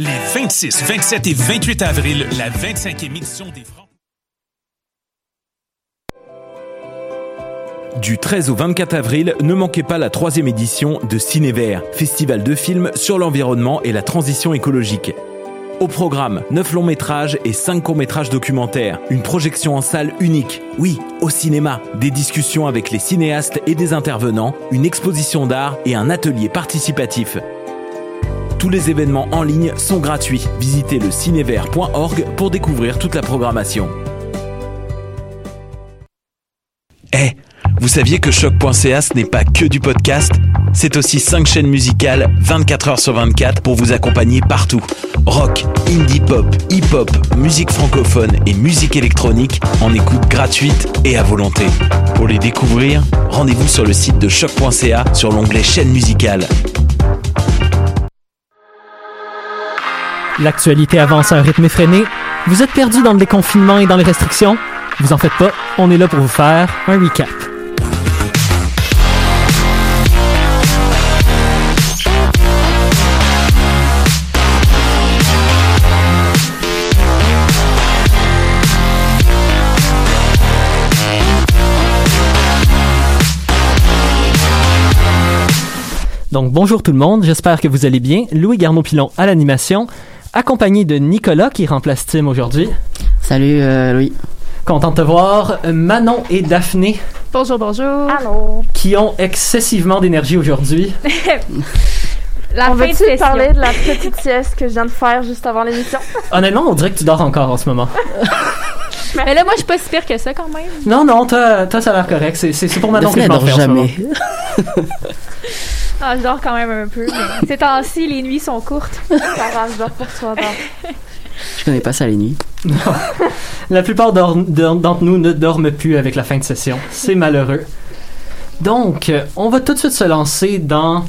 Les 26, 27 et 28 avril, la 25e édition des Francs. Du 13 au 24 avril, ne manquez pas la troisième édition de Cinévert, festival de films sur l'environnement et la transition écologique. Au programme, 9 longs métrages et 5 courts métrages documentaires. Une projection en salle unique. Oui, au cinéma. Des discussions avec les cinéastes et des intervenants, une exposition d'art et un atelier participatif. Tous les événements en ligne sont gratuits. Visitez le cinévert.org pour découvrir toute la programmation. Eh, vous saviez que choc.ca ce n'est pas que du podcast? C'est aussi 5 chaînes musicales 24 heures sur 24 pour vous accompagner partout. Rock, indie pop, hip-hop, musique francophone et musique électronique en écoute gratuite et à volonté. Pour les découvrir, rendez-vous sur le site de choc.ca sur l'onglet chaîne musicale. L'actualité avance à un rythme effréné. Vous êtes perdu dans le déconfinement et dans les restrictions? Vous en faites pas, on est là pour vous faire un recap. Donc bonjour tout le monde, j'espère que vous allez bien. Louis Garneau-Pilon à l'animation, accompagné de Nicolas qui remplace Tim aujourd'hui. Salut euh, Louis. Content de te voir. Manon et Daphné Bonjour, bonjour. Allô. qui ont excessivement d'énergie aujourd'hui. La On fin de veut-tu session. parler de la petite sieste que je viens de faire juste avant l'émission? Honnêtement, on dirait que tu dors encore en ce moment. Mais là, moi, je suis pas si pire que ça quand même. Non, non, toi, toi ça a l'air correct. C'est, pour Manon que je m'en jamais. Ah, je dors quand même un peu. mais Ces temps-ci, les nuits sont courtes. Ça va, je dors pour. Je connais pas ça les nuits. La plupart d'entre nous ne dorment plus avec la fin de session. C'est malheureux. Donc, euh, on va tout de suite se lancer dans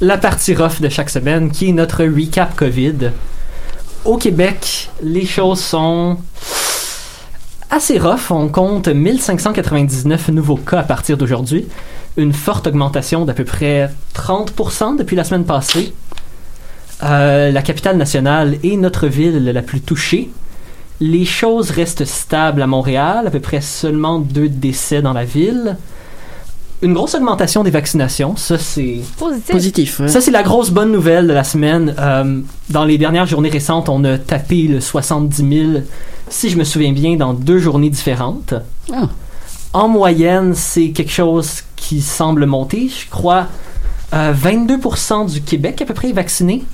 la partie rough de chaque semaine, qui est notre recap COVID. Au Québec, les choses sont assez rough. On compte 1599 nouveaux cas à partir d'aujourd'hui. Une forte augmentation d'à peu près 30% depuis la semaine passée. Euh, la capitale nationale est notre ville la plus touchée. Les choses restent stables à Montréal, à peu près seulement deux décès dans la ville. Une grosse augmentation des vaccinations, ça c'est Positif. Positif. ouais. ça c'est la grosse bonne nouvelle de la semaine. Euh, dans les dernières journées récentes, on a tapé le 70 000, si je me souviens bien, dans deux journées différentes. Ah. En moyenne, c'est quelque chose qui semble monter. Je crois euh, 22% du Québec à peu près est vacciné.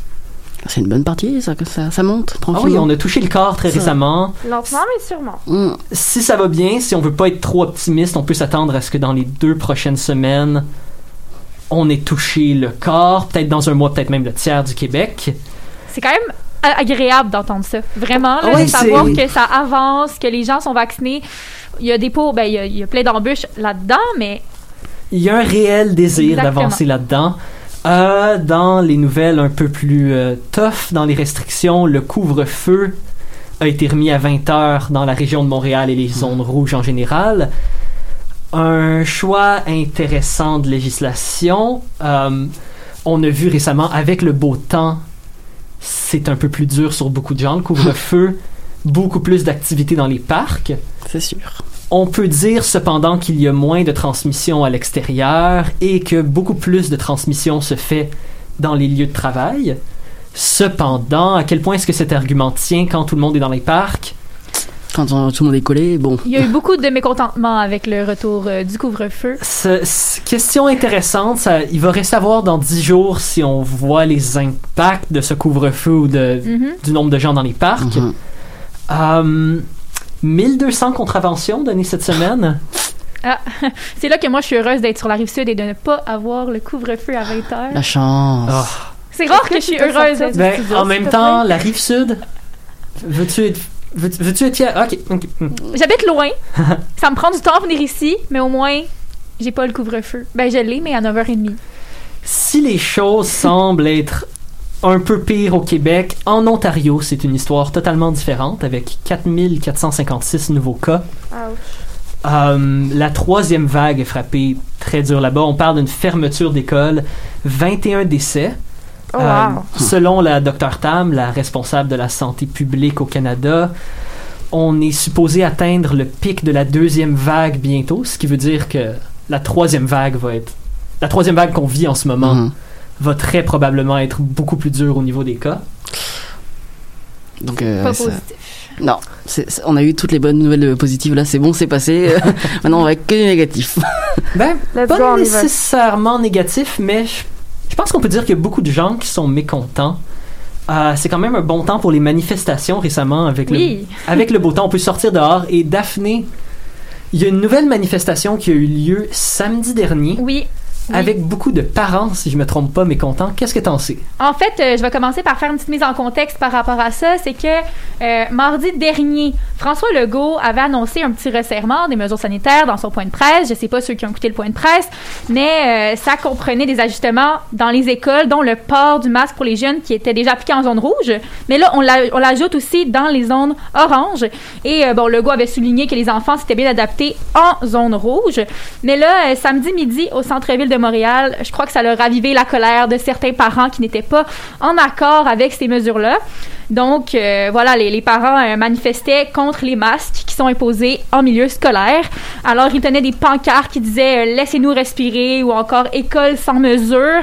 C'est une bonne partie, ça, que ça, ça monte Ah oui, tranquillement. on a touché le quart très Ça. récemment. Lentement, mais sûrement. Hum, si ça va bien, si on veut pas être trop optimiste, on peut s'attendre à ce que dans les deux prochaines semaines, on ait touché le quart, peut-être dans un mois, peut-être même le tiers du Québec. C'est quand même agréable d'entendre ça. Vraiment, là, Ah de savoir que ça avance, que les gens sont vaccinés. Il y a des pots, ben, il y a, il y a plein d'embûches là-dedans, mais Il y a un réel désir d'avancer là-dedans. Euh, dans les nouvelles un peu plus euh, tough, dans les restrictions, le couvre-feu a été remis à 20 heures dans la région de Montréal et les zones rouges en général. Un choix intéressant de législation. Euh, on a vu récemment, avec le beau temps, c'est un peu plus dur sur beaucoup de gens, le couvre-feu. beaucoup plus d'activités dans les parcs. c'est sûr. On peut dire cependant qu'il y a moins de transmission à l'extérieur et que beaucoup plus de transmission se fait dans les lieux de travail. Cependant, à quel point est-ce que cet argument tient quand tout le monde est dans les parcs? Quand on- tout le monde est collé, bon. il y a eu beaucoup de mécontentement avec le retour euh, du couvre-feu. Question intéressante, ça- il va rester à voir dans 10 jours si on voit les impacts de ce couvre-feu ou de, Mhm. du nombre de gens dans les parcs. Mhm. Euh, 1200 contraventions données cette semaine. C'est là que moi, je suis heureuse d'être sur la rive sud et de ne pas avoir le couvre-feu à 20 heures. La chance. Ah. C'est rare que je suis heureuse d'être Ben, studio, en même te temps, la rive sud, veux-tu être, veux, veux-tu être fier? Ok, ok. hmm. J'habite loin. ça me prend du temps à venir ici, mais au moins, j'ai pas le couvre-feu. Ben, je l'ai, mais à 9h30. Si les choses semblent être un peu pires au Québec, en Ontario, c'est une histoire totalement différente avec 4456 nouveaux cas. Ouch. Euh, la troisième vague est frappée très dur là-bas. On parle d'une fermeture d'école, 21 décès. Oh, Euh, wow. selon la Dr Tam, la responsable de la santé publique au Canada, on est supposé atteindre le pic de la deuxième vague bientôt, ce qui veut dire que la troisième vague va être... La troisième vague qu'on vit en ce moment Mhm. Va très probablement être beaucoup plus dure au niveau des cas. Donc, euh, Pas ça- positif. non, on a eu toutes les bonnes nouvelles euh, positives là, c'est bon, c'est passé. Maintenant, on va que du négatif. Ben, Let's pas nécessairement négatif, mais je, je pense qu'on peut dire qu'il y a beaucoup de gens qui sont mécontents. Euh, c'est quand même un bon temps pour les manifestations récemment avec le Oui. avec le beau temps, on peut sortir dehors. Et Daphné, il y a une nouvelle manifestation qui a eu lieu samedi dernier Oui. Oui. avec beaucoup de parents, si je me trompe pas, mécontents. Qu'est-ce que t'en sais? En fait, euh, je vais commencer par faire une petite mise en contexte par rapport à ça. C'est que euh, mardi dernier, François Legault avait annoncé un petit resserrement des mesures sanitaires dans son point de presse. Je sais pas ceux qui ont écouté le point de presse, mais euh, ça comprenait des ajustements dans les écoles, dont le port du masque pour les jeunes qui était déjà appliqué en zone rouge. Mais là, on l'a- on l'ajoute aussi dans les zones orange. Et bon, Legault avait souligné que les enfants s'étaient bien adaptés en zone rouge. Mais là, samedi midi, au centre-ville de Montréal, je crois que ça a ravivé la colère de certains parents qui n'étaient pas en accord avec ces mesures-là. Donc, euh, voilà, les, les parents euh, manifestaient contre les masques qui sont imposés en milieu scolaire. Alors, ils tenaient des pancartes qui disaient euh, Laissez-nous respirer » ou encore « École sans mesure ».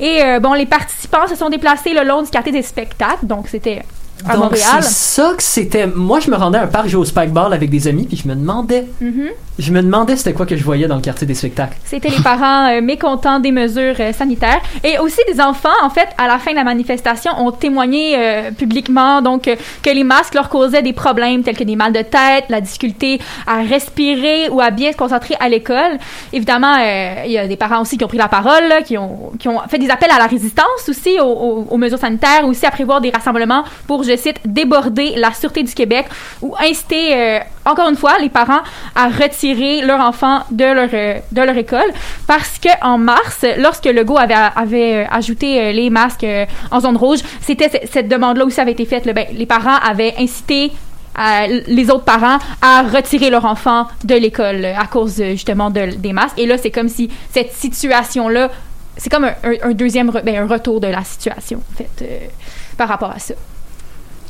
Et bon, les participants se sont déplacés le long du quartier des spectacles. Donc, c'était à Donc, Montréal. c'est ça que c'était. Moi, je me rendais à un parc jouer au spikeball avec des amis, puis je me demandais, Mhm. Je me demandais c'était quoi que je voyais dans le quartier des spectacles. C'était les parents euh, mécontents des mesures euh, sanitaires. Et aussi des enfants, en fait, à la fin de la manifestation, ont témoigné euh, publiquement donc que les masques leur causaient des problèmes tels que des mal de tête, la difficulté à respirer ou à bien se concentrer à l'école. Évidemment, il y a des parents aussi qui ont pris la parole, qui, ont, qui ont fait des appels à la résistance aussi aux, aux- mesures sanitaires, aussi à prévoir des rassemblements pour, je cite, déborder la Sûreté du Québec ou inciter, encore une fois, les parents à retirer leur enfant de leur, euh, de leur école. Parce que en mars, lorsque Legault avait, avait euh, ajouté euh, les masques en zone rouge, c'était ce- cette demande-là aussi avait été faite. Ben, les parents avaient incité les autres parents à retirer leur enfant de l'école à cause justement de- des masques. Et là, c'est comme si cette situation-là, c'est comme un, deuxième ben, un retour de la situation, en fait, par rapport à ça.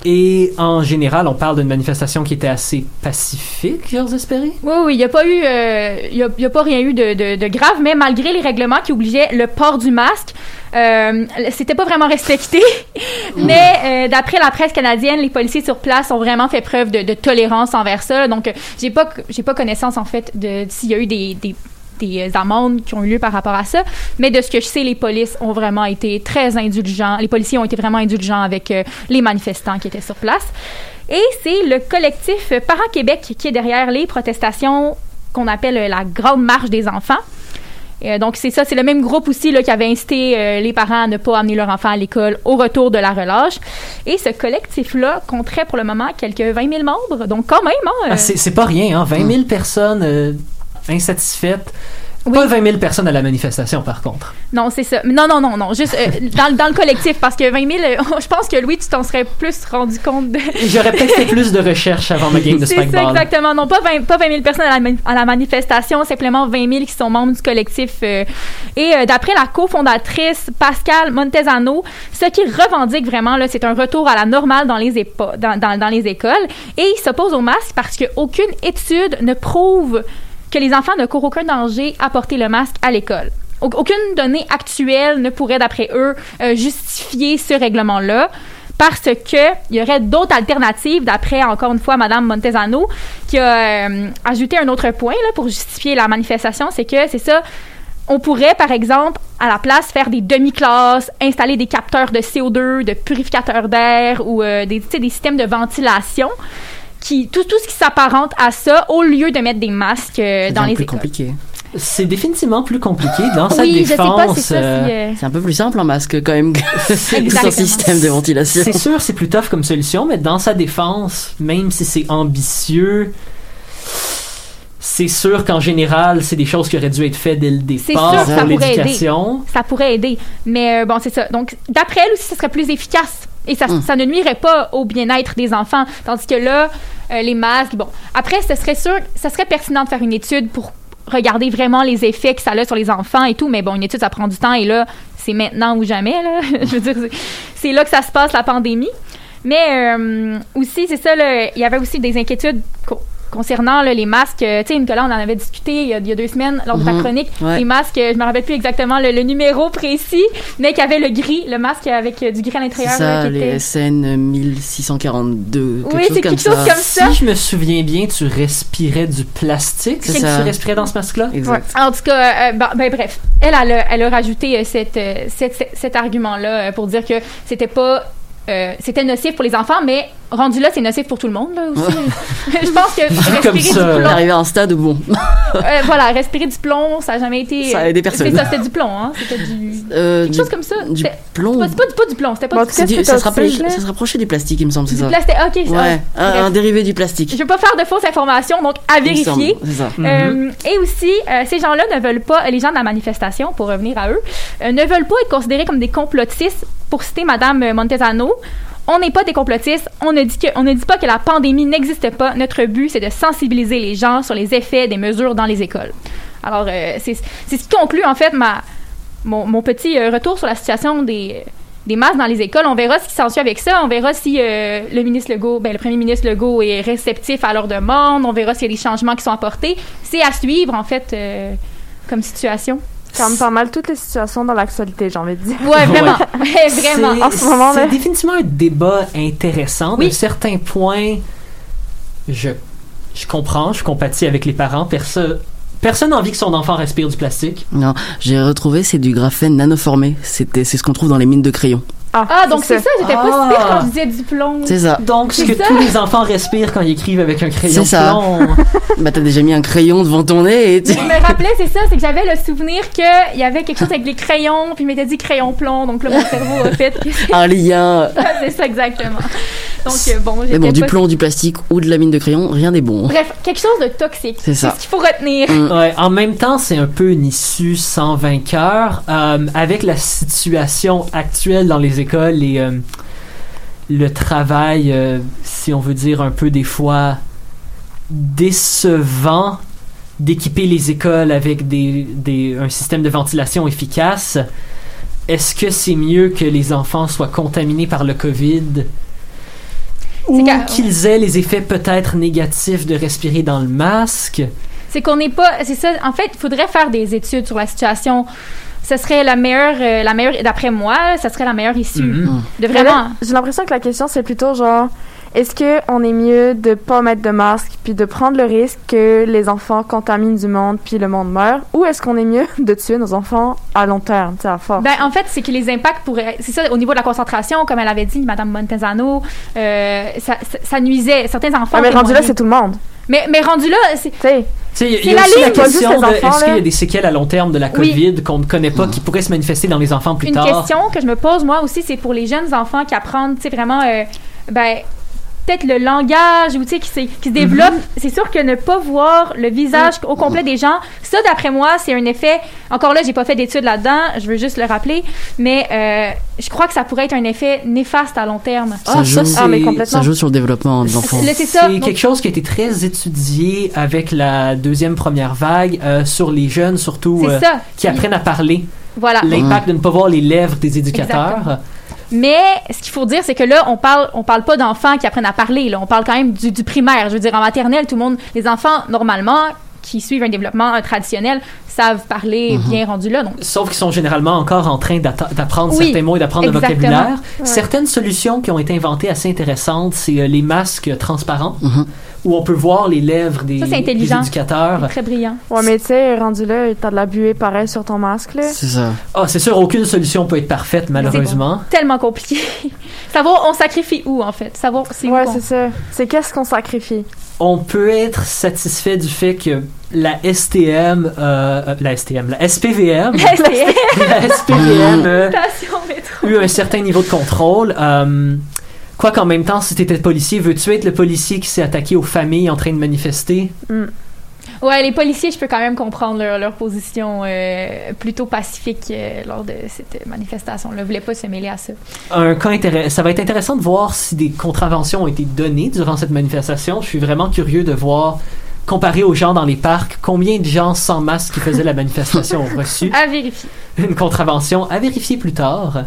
Et en général, on parle d'une manifestation qui était assez pacifique, j'ose espérer? Oui, oui, il n'y a pas eu, euh, il y a, pas rien eu de, grave, mais malgré les règlements qui obligeaient le port du masque, euh, c'était pas vraiment respecté. mais euh, d'après la presse canadienne, les policiers sur place ont vraiment fait preuve de, tolérance envers ça. Donc, euh, j'ai pas, j'ai pas connaissance en fait de s'il y a eu des des euh, amendes qui ont eu lieu par rapport à ça. Mais de ce que je sais, les polices ont vraiment été très indulgents. Les policiers ont été vraiment indulgents avec euh, les manifestants qui étaient sur place. Et c'est le collectif Parents Québec qui est derrière les protestations qu'on appelle euh, la Grande Marche des enfants. Euh, donc, c'est ça, c'est le même groupe aussi là, qui avait incité euh, les parents à ne pas amener leur enfant à l'école au retour de la relâche. Et ce collectif-là compterait pour le moment quelques 20 000 membres. Donc, quand même, hein, euh, Ah, c'est c'est pas rien, hein? 20 000 personnes insatisfaites. Oui. Pas 20 000 personnes à la manifestation, par contre. Non, c'est ça. Non, non, non, non. Juste euh, dans, dans le collectif, parce que 20 000, euh, je pense que Louis, tu t'en serais plus rendu compte de. J'aurais peut-être fait plus de recherches avant ma game de C'est ça, exactement. Non, pas 20, pas 20 000 personnes à la, à la manifestation, simplement 20 000 qui sont membres du collectif. euh. et euh, d'après la cofondatrice Pascal Montezano, ce qui revendique vraiment, c'est un retour à la normale dans les, épo- dans, dans, dans les écoles. Et il s'oppose au masque parce qu'aucune étude ne prouve que les enfants ne courent aucun danger à porter le masque à l'école. Au- Aucune donnée actuelle ne pourrait, d'après eux, euh, justifier ce règlement-là parce que il y aurait d'autres alternatives, d'après encore une fois Madame Montezano, qui a euh, ajouté un autre point là, pour justifier la manifestation, c'est que c'est ça. On pourrait, par exemple, à la place, faire des demi-classes, installer des capteurs de CO2, de purificateurs d'air ou euh, des, des systèmes de ventilation, qui, tout, tout ce qui s'apparente à ça, au lieu de mettre des masques euh, dans les plus écoles. compliqué. C'est définitivement plus compliqué dans sa Oui, défense. c'est euh, euh, C'est un peu plus simple en masque quand même que sans système de ventilation. C'est sûr, c'est plus tough comme solution, mais dans sa défense, même si c'est ambitieux, c'est sûr qu'en général, c'est des choses qui auraient dû être faites dès le départ pour pourrait aider. l'éducation. ça pourrait aider. Mais euh, bon, c'est ça. Donc, d'après elle aussi, ça serait plus efficace. Et ça, Mm. ça ne nuirait pas au bien-être des enfants. Tandis que là, euh, les masques, bon. Après, ce serait sûr, ça serait pertinent de faire une étude pour regarder vraiment les effets que ça a sur les enfants et tout. Mais bon, une étude, ça prend du temps. Et là, c'est maintenant ou jamais. Là. Je veux dire, c'est- là que ça se passe, la pandémie. Mais euh, aussi, c'est ça, il y avait aussi des inquiétudes concernant là, les masques. Euh, Tu sais, Nicolas, on en avait discuté il y a, il y a deux semaines lors de ta Mhm. chronique. Ouais. Les masques, euh, je me rappelle plus exactement le, le numéro précis, mais qu'il y avait le gris, le masque avec euh, du gris à C'est l'intérieur. ça, là, qui les était- SN 1642, quelque Oui, chose c'est comme quelque ça. chose comme ça. Si je me souviens bien, tu respirais du plastique. C'est C'est que ça. tu respirais dans ce masque-là? Exact. En tout cas, euh, ben, ben, bref, elle, elle a, elle a rajouté euh, cette, euh, cette- cet- cet argument-là euh, pour dire que c'était pas. Euh, c'était nocif pour les enfants, mais rendu là, c'est nocif pour tout le monde, là, aussi. je pense que comme respirer ça, du On est plomb, arrivé à un stade où bon, euh, voilà, respirer du plomb, ça a jamais été... Ça a aidé personne. C'est ça, c'était du plomb, hein. C'était du... euh, Quelque du, chose comme ça. du C'était- plomb. C'est pas, c'est pas du plomb, c'était pas Bon, du, en ça, se ça rapprochait du plastique, il me semble, c'est du ça. plastique. Ok, ça- Ouais, un, dérivé du plastique. Je veux pas faire de fausses informations, donc à semble, vérifier. C'est ça. Et aussi, euh, ces gens-là ne veulent pas, les gens de la manifestation, pour revenir à eux, euh, ne veulent pas être considérés comme des complotistes. Pour citer Madame Montesano, on n'est pas des complotistes. On ne dit que, on ne dit pas que la pandémie n'existe pas. Notre but, c'est de sensibiliser les gens sur les effets des mesures dans les écoles. Alors, euh, c'est ce qui conclut en fait ma mon, mon petit euh, retour sur la situation des des masques dans les écoles. On verra ce qui s'ensuit avec ça. On verra si euh, le ministre Legault, ben, le premier ministre Legault est réceptif à leur demande. On verra s'il y a des changements qui sont apportés. C'est à suivre, en fait, euh, comme situation. Comme pas mal toutes les situations dans l'actualité, j'ai envie de dire. Ouais, vraiment. Ouais, vraiment. C'est- En ce moment. C'est définitivement un débat intéressant. Oui. De certains points, je, je comprends, je compatis avec les parents. Personne personne n'a envie que son enfant respire du plastique. Non, j'ai retrouvé, c'est du graphène nanoformé. C'était, c'est ce qu'on trouve dans les mines de crayon. Ah, donc c'est ça, j'étais pas Ah. si pire quand je disais du plomb. C'est ça. Donc, ce C'est que ça. tous les enfants respirent quand ils écrivent avec un crayon C'est ça. plomb. Bah, t'as déjà mis un crayon devant ton nez et tu... Je me rappelais, c'est ça, c'est que j'avais le souvenir qu'il y avait quelque chose avec les crayons, puis il m'était dit crayon plomb, donc là, mon cerveau a fait c'est un lien. c'est ça exactement. Donc, euh, bon, Mais bon, du pas- plomb, du plastique ou de la mine de crayon, rien n'est bon. Bref, quelque chose de toxique. C'est ça. ce qu'il faut retenir. Mm. Ouais, en même temps, c'est un peu une issue sans vainqueur. Euh, avec la situation actuelle dans les écoles et euh, le travail, euh, si on veut dire un peu des fois décevant d'équiper les écoles avec des, des, un système de ventilation efficace, est-ce que c'est mieux que les enfants soient contaminés par le COVID? Ou qu'ils aient les effets peut-être négatifs de respirer dans le masque? C'est qu'on n'est pas. C'est ça. En fait, il faudrait faire des études sur la situation. Ce serait la meilleure, euh, la meilleure, d'après moi, ça serait la meilleure issue. Mhm. De Mais vraiment. J'ai l'impression que la question, c'est plutôt genre, est-ce que on est mieux de pas mettre de masque puis de prendre le risque que les enfants contaminent du monde puis le monde meurt, ou est-ce qu'on est mieux de tuer nos enfants à long terme, tu à force? Ben, en fait, c'est que les impacts pourraient. C'est ça, au niveau de la concentration, comme elle avait dit, Madame Montezano, euh, ça, ça, ça nuisait. Certains enfants. Ouais, mais rendu là, c'est tout le monde. mais, mais rendu là, c'est. Il y a- y aussi la question les de est-ce qu'il y a des séquelles à long terme de la Oui. COVID qu'on ne connaît pas qui pourraient se manifester dans les enfants plus Une tard? question que je me pose, moi aussi, c'est pour les jeunes enfants qui apprennent, tu sais, vraiment, euh, ben, peut-être le langage ou, tu sais, qui, se développe. C'est sûr que ne pas voir le visage au complet des gens, ça, d'après moi, c'est un effet. Encore là, j'ai pas fait d'études là-dedans, je veux juste le rappeler, mais euh, je crois que ça pourrait être un effet néfaste à long terme. Ça Ah, joue. ça. Ah, mais complètement. Ça joue sur le développement des enfants. Là, c'est quelque chose qui a été très étudié avec la deuxième première vague euh, sur les jeunes, surtout euh, ça. qui apprennent à parler. Voilà. L'impact de ne pas voir les lèvres des éducateurs. Exactement. Mais ce qu'il faut dire, c'est que là, on parle, on parle pas d'enfants qui apprennent à parler. Là. On parle quand même du, du primaire. Je veux dire, en maternelle, tout le monde, les enfants, normalement, qui suivent un développement euh, traditionnel, savent parler bien rendu là. Donc, Sauf qu'ils sont généralement encore en train d'apprendre Oui, certains mots et d'apprendre le vocabulaire. Certaines solutions qui ont été inventées assez intéressantes, c'est euh, les masques transparents, Mhm. où on peut voir les lèvres des, Ça, c'est des intelligent. éducateurs. très brillant. ouais, mais tu sais, rendu là, t'as de la buée pareil sur ton masque, là. C'est ça. Ah, c'est sûr, aucune solution peut être parfaite, malheureusement. Tellement compliqué. Savoir on sacrifie où, en fait? Savoir c'est où. Ouais, qu'on- c'est ça. C'est qu'est-ce qu'on sacrifie? On peut être satisfait du fait que la STM, euh, euh, la STM, la SPVM, la SPVM euh, eu un certain niveau de contrôle. Euh, quoi qu'en même temps, si t'étais policier, veux-tu être le policier qui s'est attaqué aux familles en train de manifester? Ouais, les policiers, je peux quand même comprendre leur, leur position euh, plutôt pacifique euh, lors de cette manifestation-là. Ils voulaient pas se mêler à ça. Un cas ça va être intéressant de voir si des contraventions ont été données durant cette manifestation. Je suis vraiment curieux de voir comparé aux gens dans les parcs, combien de gens sans masque qui faisaient la manifestation ont reçu À vérifier. une contravention à vérifier plus tard?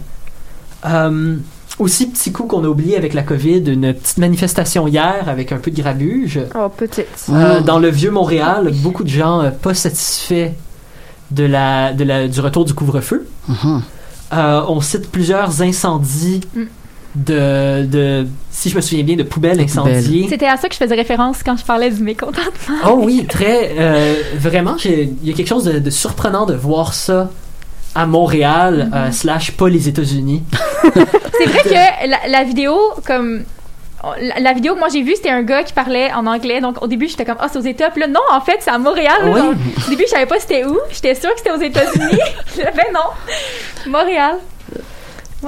Euh, aussi, petit coup qu'on a oublié avec la COVID, une petite manifestation hier avec un peu de grabuge. Oh, petite. Euh, Mm. dans le vieux Montréal, beaucoup de gens euh, pas satisfaits de la, de la, du retour du couvre-feu. Mhm. Euh, on cite plusieurs incendies Mm. De, de, si je me souviens bien, de poubelles incendiées. C'était à ça que je faisais référence quand je parlais du mécontentement. Oh oui, très. euh, vraiment, j'ai- il y a quelque chose de, de surprenant de voir ça à Montréal, euh, slash pas les États-Unis. C'est vrai que la, la vidéo, comme. La, vidéo que moi j'ai vue, c'était un gars qui parlait en anglais. Donc au début, j'étais comme, ah, c'est aux États. Puis là, non, en fait, c'est à Montréal. Oui. Donc, au début, je savais pas c'était où. J'étais sûre que c'était aux États-Unis. ben non. Montréal.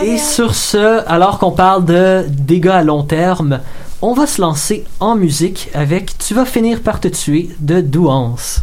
Et sur ce, alors qu'on parle de dégâts à long terme, on va se lancer en musique avec Tu vas finir par te tuer de Douance.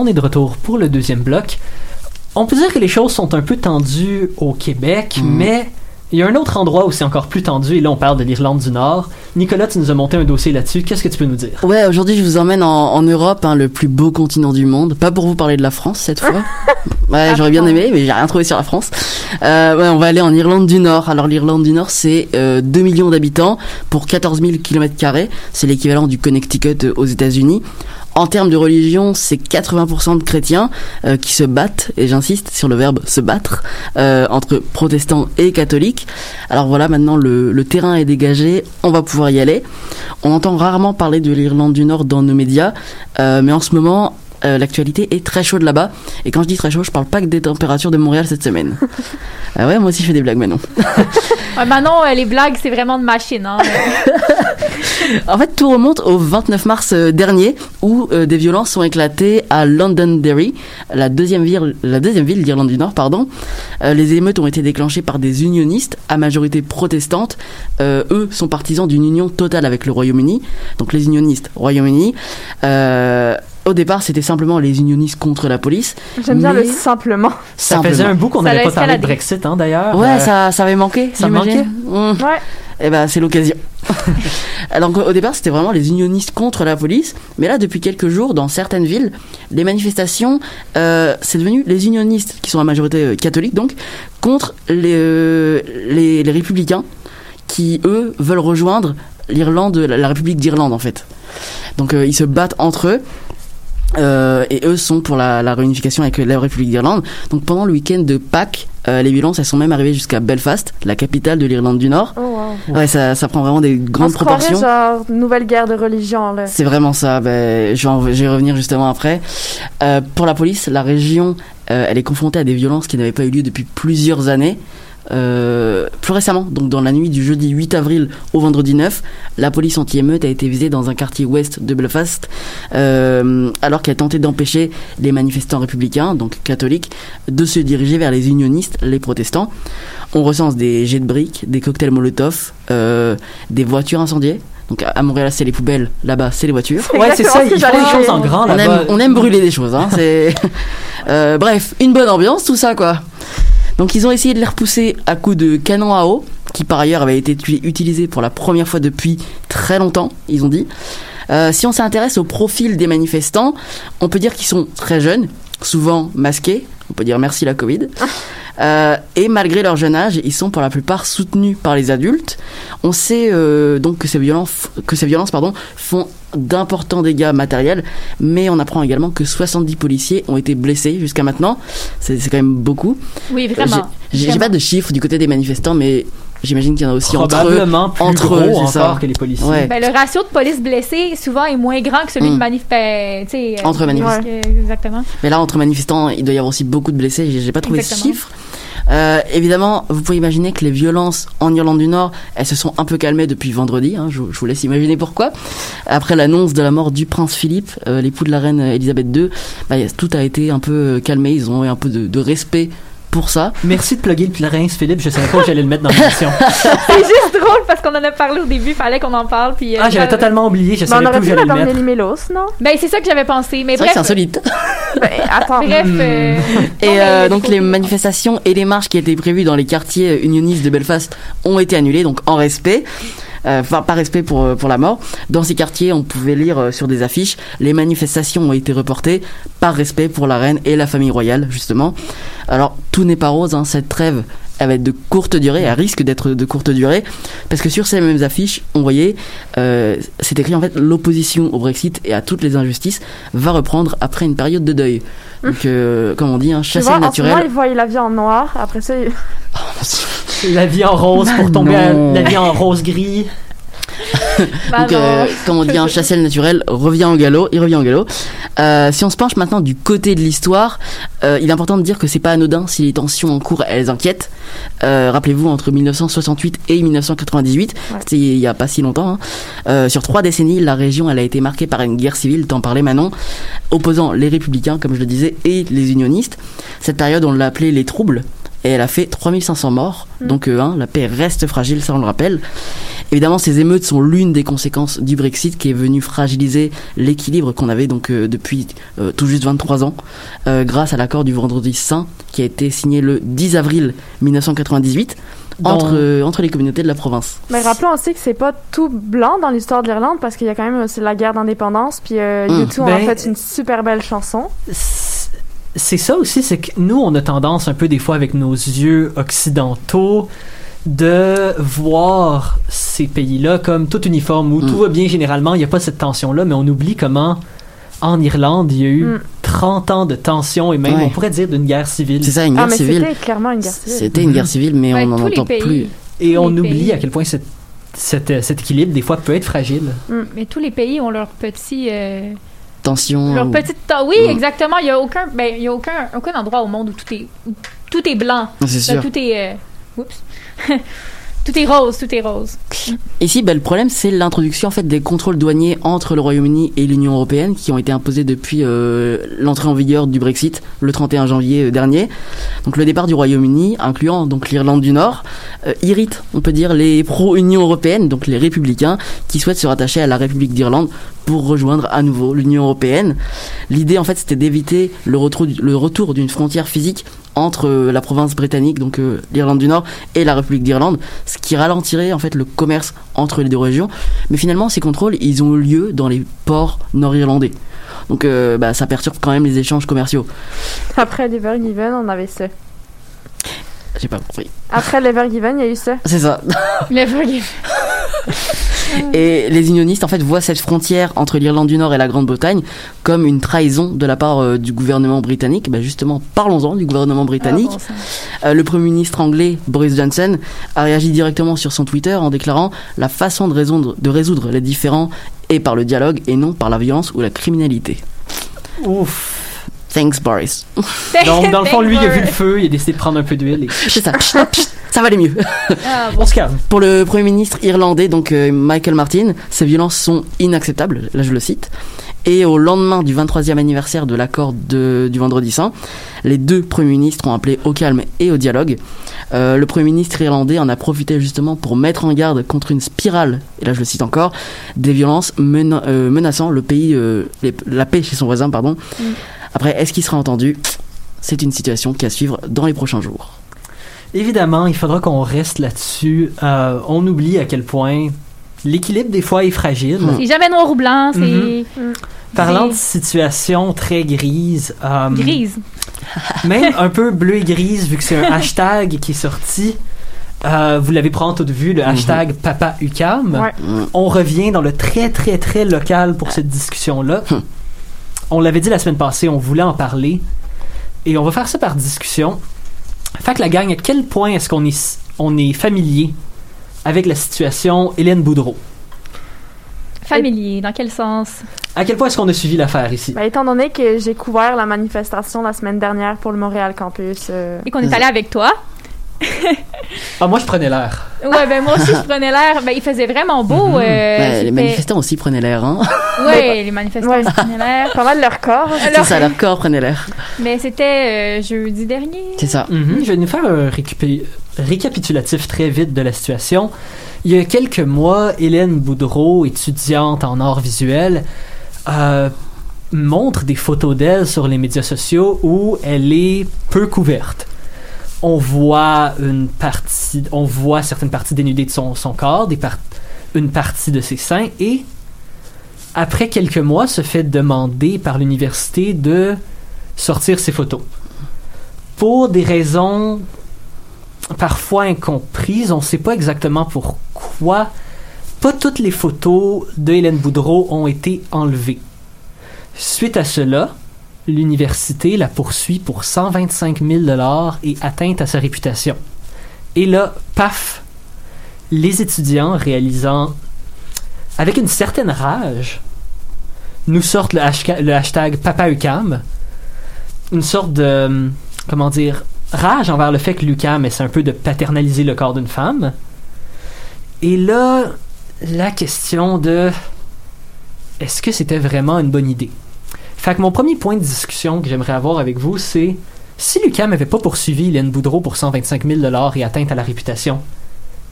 On est de retour pour le deuxième bloc. On peut dire que les choses sont un peu tendues au Québec, Mhm. mais il y a un autre endroit où c'est encore plus tendu, et là on parle de l'Irlande du Nord. Nicolas, tu nous as monté un dossier là-dessus. Qu'est-ce que tu peux nous dire? Ouais, aujourd'hui je vous emmène en, en Europe, hein, le plus beau continent du monde. Pas pour vous parler de la France cette fois. Ouais, j'aurais bien aimé, mais j'ai rien trouvé sur la France. Euh, ouais, on va aller en Irlande du Nord. Alors l'Irlande du Nord, c'est euh, 2 millions d'habitants pour 14 000 km C'est l'équivalent du Connecticut euh, aux États-Unis. En termes de religion, c'est 80% de chrétiens euh, qui se battent, et j'insiste sur le verbe se battre, euh, entre protestants et catholiques. Alors voilà, maintenant le, terrain est dégagé, on va pouvoir y aller. On entend rarement parler de l'Irlande du Nord dans nos médias, euh, mais en ce moment, euh, l'actualité est très chaude là-bas. Et quand je dis très chaud, je parle pas que des températures de Montréal cette semaine. ah ouais, moi aussi je fais des blagues maintenant. Ouais, Manon, euh, les blagues, c'est vraiment de machine. Hein. En fait, tout remonte au 29 mars euh, dernier, où des violences sont éclatées à Londonderry, la deuxième ville, la deuxième ville d'Irlande du Nord, pardon. Les émeutes ont été déclenchées par des unionistes à majorité protestante. Eux sont partisans d'une union totale avec le Royaume-Uni. Donc les unionistes Royaume-Uni. Euh, au départ, c'était simplement les unionistes contre la police. J'aime bien le simplement. Ça Simplement. faisait un bout qu'on n'avait l'a pas parlé de. Brexit, hein, d'ailleurs. Ouais, Euh, ça, ça avait manqué. ça manquait Mmh. Ouais. Eh ben, c'est l'occasion. Donc, au départ, c'était vraiment les unionistes contre la police. Mais là, depuis quelques jours, dans certaines villes, les manifestations, euh, c'est devenu les unionistes, qui sont à majorité euh, catholique, donc, contre les, euh, les, les républicains, qui, eux, veulent rejoindre l'Irlande, la, la République d'Irlande, en fait. Donc, euh, ils se battent entre eux. Euh, et eux sont pour la, la réunification avec la République d'Irlande. Donc pendant le week-end de Pâques, euh, les violences elles sont même arrivées jusqu'à Belfast, la capitale de l'Irlande du Nord. Oh, wow. Ouais, ça, ça prend vraiment des grandes On se croirait proportions. genre nouvelle guerre de religion, là. C'est vraiment ça. Ben, je, vais en- je vais y revenir justement après. Euh, pour la police, la région, euh, elle est confrontée à des violences qui n'avaient pas eu lieu depuis plusieurs années. Euh, plus récemment, donc dans la nuit du jeudi 8 avril au vendredi 9, la police anti-émeute a été visée dans un quartier ouest de Belfast, euh, alors qu'elle tentait d'empêcher les manifestants républicains, donc catholiques, de se diriger vers les unionistes, les protestants. On recense des jets de briques, des cocktails Molotov, euh, des voitures incendiées. Donc à Montréal, c'est les poubelles, là-bas, c'est les voitures. Ouais, c'est ça, ils font les choses en grand On là-bas. aime, on aime brûler des choses, hein. Euh, bref, une bonne ambiance, tout ça quoi. Donc ils ont essayé de les repousser à coups de canon à eau, qui par ailleurs avait été utilisé pour la première fois depuis très longtemps, ils ont dit. Euh, si on s'intéresse au profil des manifestants, on peut dire qu'ils sont très jeunes, souvent masqués. On peut dire merci la Covid. Euh, et malgré leur jeune âge, ils sont pour la plupart soutenus par les adultes. On sait euh, donc que ces violences, que ces violences pardon, font d'importants dégâts matériels, mais on apprend également que 70 policiers ont été blessés jusqu'à maintenant. C'est quand même beaucoup. Oui, J'ai vraiment. j'ai- pas de chiffres du côté des manifestants, mais j'imagine qu'il y en a aussi entre eux. Probablement plus entre gros eux, c'est encore ça. que les policiers. Ouais. Ben, le ratio de police blessés souvent est moins grand que celui Mm. de manif. ben, tu sais, euh, Entre manifestants. Exactement. Mais là, entre manifestants, il doit y avoir aussi beaucoup de blessés. J'ai pas trouvé ce Exactement. chiffre. Euh, évidemment, vous pouvez imaginer que les violences en Irlande du Nord, elles se sont un peu calmées depuis vendredi. hein, je, je vous laisse imaginer pourquoi. Après l'annonce de la mort du prince Philippe, euh, l'époux de la reine Elisabeth II, bah, a- tout a été un peu calmé. Ils ont eu un peu de, de respect pour ça. Merci de plugger le Prince Philippe, je savais pas que j'allais le mettre dans l'émission. C'est juste drôle parce qu'on en a parlé au début, fallait qu'on en parle. Puis, euh, Ah, j'avais ça- totalement oublié, je Mais on savais aurait plus où j'allais le mettre. Mélos, non? Ben, c'est ça que j'avais pensé. Mais C'est vrai que bref. c'est insolite. Ben, attends. Bref. euh, non, Et euh, il donc les manifestations et les marches qui étaient prévues dans les quartiers euh, unionistes de Belfast ont été annulées, donc en respect. Euh, Enfin, par respect pour, euh, pour la mort. Dans ces quartiers, on pouvait lire euh, sur des affiches les manifestations ont été reportées par respect pour la reine et la famille royale, justement. Alors, tout n'est pas rose, hein, cette trêve. Elle va être de courte durée, elle risque d'être de courte durée, parce que sur ces mêmes affiches, on voyait, euh, c'est écrit en fait, l'opposition au Brexit et à toutes les injustices va reprendre après une période de deuil. Donc, euh, comme on dit, un Tu chasser vois, naturel. ils voient la vie en noir. Après ça, ils- La vie en rose pour tomber à la vie en rose gris. Bah, Donc, euh, comme on dit, un chasser le naturel revient au galop, il revient au galop. Euh, si on se penche maintenant du côté de l'histoire, euh, il est important de dire que c'est pas anodin si les tensions en cours elles inquiètent. Euh, Rappelez-vous, entre 1968 et 1998, Ouais. c'était il y a pas si longtemps, hein, sur trois décennies, la région elle a été marquée par une guerre civile, t'en parlais Manon, opposant les républicains, comme je le disais, et les unionistes. Cette période, on l'a appelée les troubles. Et elle a fait 3500 morts. Mm. Donc, euh, hein, la paix reste fragile, ça on le rappelle. Évidemment, ces émeutes sont l'une des conséquences du Brexit qui est venu fragiliser l'équilibre qu'on avait donc euh, depuis euh, tout juste 23 ans, euh, grâce à l'accord du Vendredi Saint qui a été signé le 10 avril 1998 Dans- entre euh, entre les communautés de la province. Mais rappelons aussi que c'est pas tout blanc dans l'histoire de l'Irlande parce qu'il y a quand même aussi la guerre d'indépendance. Puis euh, Mm. U2 Ben- a fait une super belle chanson. C'est- ça aussi, c'est que nous, on a tendance un peu des fois avec nos yeux occidentaux de voir ces pays-là comme tout uniforme où Mm. tout va bien généralement, il n'y a pas cette tension-là, mais on oublie comment en Irlande, il y a eu Mm. 30 ans de tension et même, Ouais. on pourrait dire, d'une guerre civile. C'est ça, une Ah, guerre mais civile. c'était clairement une guerre civile. C'était une guerre civile, mais Ouais, on n'en entend pays. plus. Et tous on oublie pays. à quel point cette, cette- cet équilibre, des fois, peut être fragile. Mais tous les pays ont leur petit. euh, tension. Leur ou- petite Oui, Ouais. exactement. Il y a aucun, ben, il y a aucun, aucun endroit au monde où tout est, où tout est blanc. C'est Là, sûr. tout est, euh, oups. tout est rose, tout est rose. Ici, bah, le problème, c'est l'introduction en fait des contrôles douaniers entre le Royaume-Uni et l'Union européenne, qui ont été imposés depuis euh, l'entrée en vigueur du Brexit le 31 janvier euh, dernier. Donc, le départ du Royaume-Uni, incluant donc l'Irlande du Nord, euh, irrite, on peut dire, les pro-Union européenne, donc les républicains, qui souhaitent se rattacher à la République d'Irlande pour rejoindre à nouveau l'Union européenne. L'idée, en fait, c'était d'éviter le retour d'une frontière physique entre euh, la province britannique, donc euh, l'Irlande du Nord, et la République d'Irlande, ce qui ralentirait en fait le commerce entre les deux régions. Mais finalement, ces contrôles, ils ont eu lieu dans les ports nord-irlandais. Donc, euh, bah, ça perturbe quand même les échanges commerciaux. Après l'Evergiven, on avait ça. J'ai pas compris. Après l'Evergiven, il y a eu ça. C'est ça. Le forgive. Et les unionistes, en fait, voient cette frontière entre l'Irlande du Nord et la Grande-Bretagne comme une trahison de la part euh, du gouvernement britannique. Bah, justement, parlons-en du gouvernement britannique. Ah, bon. Euh, le Premier ministre anglais Boris Johnson a réagi directement sur son Twitter en déclarant la façon de résoudre, de résoudre les différends est par le dialogue et non par la violence ou la criminalité. Ouf. Thanks Boris. Donc, dans le fond, lui, il a vu le feu, il a décidé de prendre un peu d'huile et C'est ça. Ça va aller mieux. for- Ah, bon. on se calme. Pour le Premier ministre irlandais, donc euh, Michael Martin, ces violences sont inacceptables, là je le cite. Et au lendemain du 23e anniversaire de l'accord du Vendredi Saint, les deux premiers ministres ont appelé au calme et au dialogue. Euh, le Premier ministre irlandais en a profité justement pour mettre en garde contre une spirale, et là je le cite encore, des violences mena- euh, menaçant le pays, euh, les- la paix chez son voisin, pardon. Mm. Après, est-ce qu'il sera entendu? C'est une situation qui à suivre dans les prochains jours. Évidemment, il faudra qu'on reste là-dessus. Euh, on oublie à quel point l'équilibre des fois est fragile. Mm. C'est jamais noir ou blanc, c'est Mhm. Parlant de situation très grise, euh, grise. même un peu bleu et grise, vu que c'est un hashtag qui est sorti. euh, vous l'avez probablement tous vu, le hashtag Papa UCAM. Ouais. Mm. On revient dans le très très très local pour cette discussion-là. On l'avait dit la semaine passée, on voulait en parler. Et on va faire ça par discussion. Fait que la gang, à quel point est-ce qu'on est, on est familier avec la situation Hélène Boudreau? Familier, dans quel sens? À quel point est-ce qu'on a suivi l'affaire ici? Ben, étant donné que j'ai couvert la manifestation la semaine dernière pour le Montréal Campus, euh, Et qu'on est allé avec toi? Ah, moi, je prenais l'air. Ouais, ben moi aussi, je prenais l'air. Ben, il faisait vraiment beau. Mhm. euh, Ouais, les manifestants aussi prenaient l'air, hein Ouais, les manifestants Ouais. prenaient l'air. pas mal de leur corps. C'est ça, leur corps prenait l'air. Mais c'était euh, jeudi dernier. C'est ça. Mhm. Je vais nous faire un récapitulatif très vite de la situation. Il y a quelques mois, Hélène Boudreau, étudiante en arts visuels, euh, montre des photos d'elle sur les médias sociaux où elle est peu couverte. On voit une partie, on voit certaines parties dénudées de son, corps, une partie de ses seins et après quelques mois se fait demander par l'université de sortir ses photos. Pour des raisons parfois incomprises, on ne sait pas exactement pourquoi. Pas toutes les photos de Hélène Boudreau ont été enlevées. Suite à cela, l'université la poursuit pour 125 000 dollars et atteinte à sa réputation. Et là, paf, les étudiants réalisant avec une certaine rage nous sortent le hashtag, le hashtag PapaUcam, une sorte de comment dire rage envers le fait que l'UCAM essaie un peu de paternaliser le corps d'une femme. Et là, la question de est-ce que c'était vraiment une bonne idée? Fait que mon premier point de discussion que j'aimerais avoir avec vous, c'est si l'UCAM n'avait pas poursuivi Hélène Boudreau pour 125 000 et atteinte à la réputation,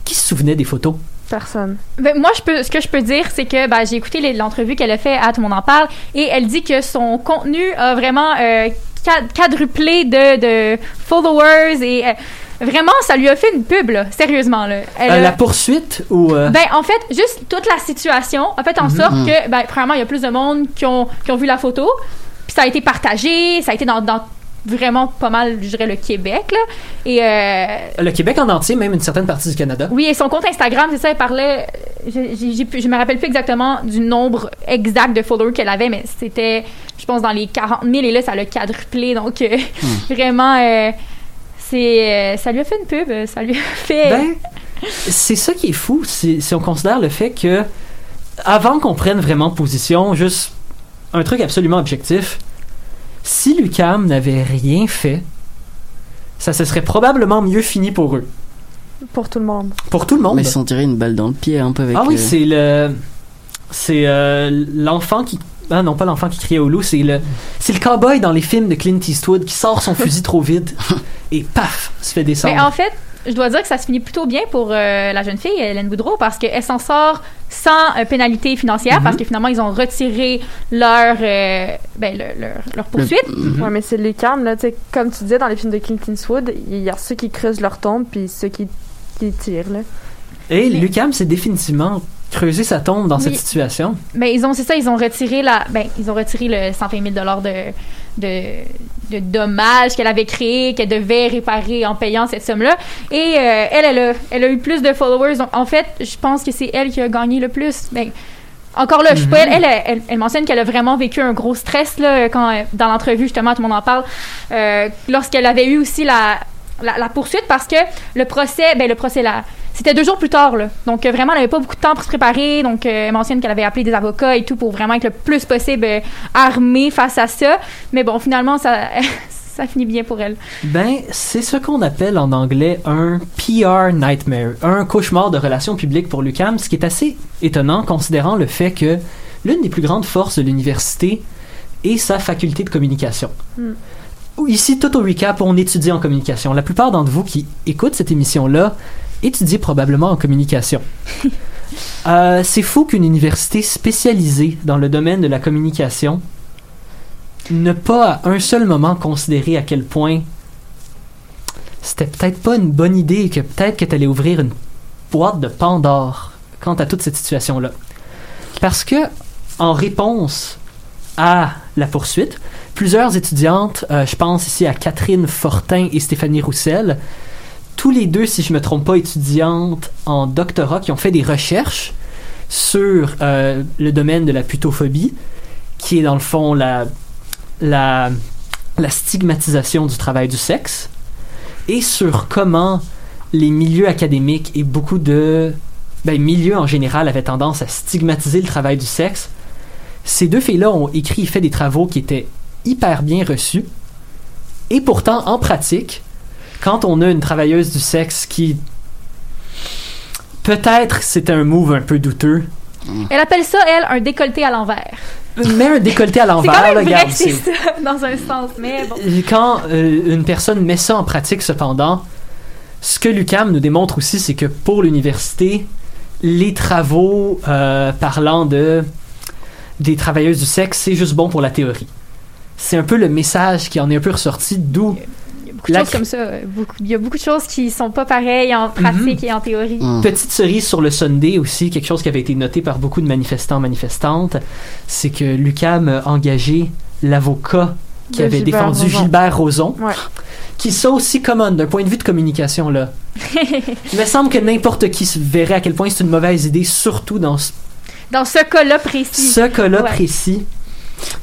qui se souvenait des photos? Personne. Ben, moi, je peux, ce que je peux dire, c'est que ben, j'ai écouté l'entrevue qu'elle a fait à Tout le en parle et elle dit que son contenu a vraiment euh, qua- quadruplé de, de followers et euh, vraiment, ça lui a fait une pub, là, sérieusement. Là. Elle Euh, la poursuite ou... euh, Ben, en fait, juste toute la situation a fait en Mhm. sorte que, ben, premièrement, il y a plus de monde qui ont, qui ont vu la photo, puis ça a été partagé, ça a été dans, dans vraiment pas mal, je dirais, le Québec, là. Et, euh, le Québec en entier, même une certaine partie du Canada. oui, et son compte Instagram, c'est ça, elle parlait. Je, me rappelle plus exactement du nombre exact de followers qu'elle avait, mais c'était, je pense, dans les 40 000, et là, ça l'a quadruplé. Donc, euh, vraiment, euh, c'est, euh, ça lui a fait une pub, euh, ça lui a fait. Ben, c'est ça qui est fou, c'est- si on considère le fait que avant qu'on prenne vraiment position, juste un truc absolument objectif. Si Lucam n'avait rien fait, ça se serait probablement mieux fini pour eux. Pour tout le monde. Pour tout le monde. Mais ils se sont tirés une balle dans le pied un peu avec. Ah oui, euh, c'est le. C'est euh, l'enfant qui. Ah non, pas l'enfant qui criait au loup, c'est le. C'est le cowboy dans les films de Clint Eastwood qui sort son fusil trop vite et paf, se fait descendre. Mais en fait, je dois dire que ça se finit plutôt bien pour euh, la jeune fille, Hélène Boudreau, parce qu'elle s'en sort sans euh, pénalité financière, Mhm. parce que finalement, ils ont retiré leur, euh, ben, le- leur, leur poursuite. Mhm. Ouais, mais c'est Lucam, là, tu sais, comme tu disais dans les films de Clint Eastwood, il y a ceux qui creusent leur tombe puis ceux qui, qui tirent, là. Et Mais- Lucam s'est définitivement creusé sa tombe dans Oui. cette situation. Mais ils ont, c'est ça, ils ont retiré la, ben, ils ont retiré le 120 000 dollars de, de, de dommages qu'elle avait créé, qu'elle devait réparer en payant cette somme-là. Et euh, elle, elle a, elle a eu plus de followers. Donc, en fait, je pense que c'est elle qui a gagné le plus. Ben, encore là, je sais pas, elle, elle, elle, elle mentionne qu'elle a vraiment vécu un gros stress là, quand, euh, dans l'entrevue, justement, tout le monde en parle, euh, lorsqu'elle avait eu aussi la, la, la poursuite parce que le procès, ben, le procès, là, c'était deux jours plus tard, là. Donc, euh, vraiment, elle avait pas beaucoup de temps pour se préparer. Donc, euh, elle mentionne qu'elle avait appelé des avocats et tout pour vraiment être le plus possible euh, armée face à ça. Mais bon, finalement, ça, ça finit bien pour elle. Ben, c'est ce qu'on appelle en anglais un PR nightmare, un cauchemar de relations publiques pour Lucam, ce qui est assez étonnant considérant le fait que l'une des plus grandes forces de l'université est sa faculté de communication. Hmm. Ici, tout au recap, on étudie en communication. La plupart d'entre vous qui écoutent cette émission-là étudient probablement en communication. Euh, c'est fou qu'une université spécialisée dans le domaine de la communication ne pas à un seul moment considérer à quel point c'était peut-être pas une bonne idée et que peut-être que tu allais ouvrir une boîte de Pandore quant à toute cette situation-là. Parce que, en réponse à la poursuite, plusieurs étudiantes, euh, je pense ici à Catherine Fortin et Stéphanie Roussel, tous les deux, si je me trompe pas, étudiantes en doctorat qui ont fait des recherches sur euh, le domaine de la putophobie, qui est dans le fond la, stigmatisation du travail du sexe, et sur comment les milieux académiques et beaucoup de ben, milieux en général avaient tendance à stigmatiser le travail du sexe. Ces deux filles-là ont écrit et fait des travaux qui étaient hyper bien reçus. Et pourtant, en pratique, quand on a une travailleuse du sexe qui peut-être c'est un move un peu douteux, Elle appelle ça, elle, un décolleté à l'envers. met un décolleté à l'envers, regarde, c'est ça, dans un sens, mais bon. quand euh, une personne met ça en pratique, cependant, ce que l'UCAM nous démontre aussi, c'est que pour l'université, les travaux euh, parlant de des travailleuses du sexe, c'est juste bon pour la théorie. C'est un peu le message qui en est un peu ressorti, d'où beaucoup de La choses cr- comme ça. beaucoup- il y a beaucoup de choses qui sont pas pareilles en pratique et en théorie. hum. Petite cerise sur le Sunday aussi, quelque chose qui avait été noté par beaucoup de manifestants, manifestantes, c'est que l'UCAM a engagé l'avocat qui De avait Gilbert défendu Rozon. Gilbert Rozon, Ouais. qui ça aussi commande d'un point de vue de communication là. Il me semble que n'importe qui se verrait à quel point c'est une mauvaise idée, surtout dans ce, Dans ce cas-là précis. ce cas-là Ouais. précis.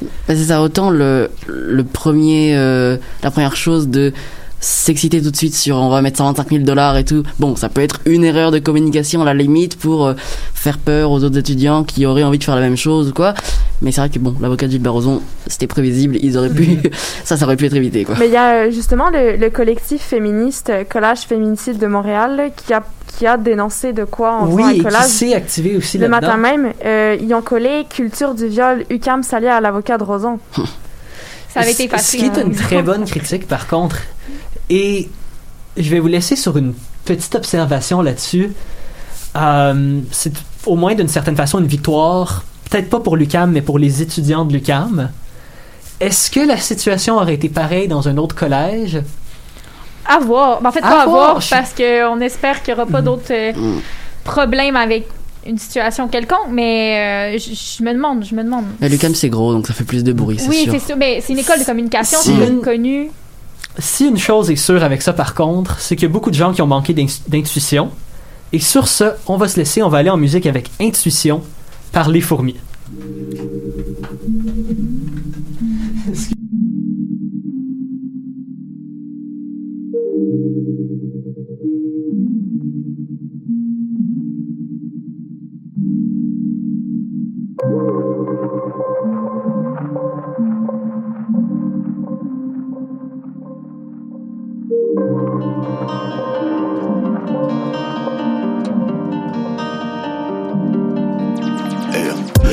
Bah, c'est ça, autant le, le premier, euh, la première chose de s'exciter tout de suite sur on va mettre 125 000 dollars et tout. Bon, ça peut être une erreur de communication à la limite pour euh, faire peur aux autres étudiants qui auraient envie de faire la même chose ou quoi. Mais c'est vrai que bon, l'avocat de Gilbert Rozon, c'était prévisible, ils auraient pu, ça, ça aurait pu être évité quoi. Mais il y a euh, justement le, le collectif féministe Collage Féminicide de Montréal qui, a, qui a dénoncé de quoi en faisant Oui, un et qui collage. s'est activé aussi Le là-dedans. matin même, euh, ils ont collé Culture du viol, UCAM s'allier à l'avocat de Roson. Ça avait été Ce- facile. Ce qui est une très bonne critique, par contre. Et je vais vous laisser sur une petite observation là-dessus. Euh, c'est au moins d'une certaine façon une victoire, peut-être pas pour l'UCAM, mais pour les étudiants de l'UCAM. Est-ce que la situation aurait été pareille dans un autre collège? À voir. Ben, en fait, À pas à voir, parce qu'on espère qu'il n'y aura pas Mhm. d'autres euh, Mm. problèmes avec une situation quelconque, mais euh, je me demande, je me demande. Mais Lucam c'est gros, donc ça fait plus de bruit, c'est Oui, sûr. c'est sûr. Mais c'est une école de communication, Si c'est une- connu. Si une chose est sûre avec ça, par contre, c'est qu'il y a beaucoup de gens qui ont manqué d'in- d'intuition. Et sur ce, on va se laisser, on va aller en musique avec Intuition par les fourmis.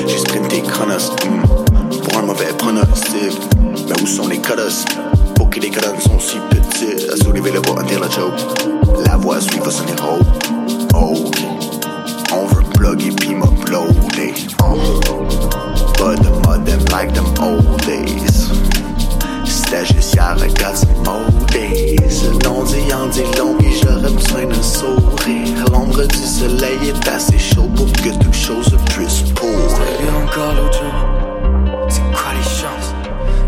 J'ai sprinté chronos hmm, pour un mauvais. Mais où sont les codos Pour que les sont si à la joke. La voix haut. On veut puis. But the modem like them old days. C'était juste hier, got some days. Non dit en dit long et j'aurais besoin d'un sourire. L'ombre du soleil est assez chaud pour que toute chose puisse pourrir. Encore l'autre jour, c'est quoi les chances?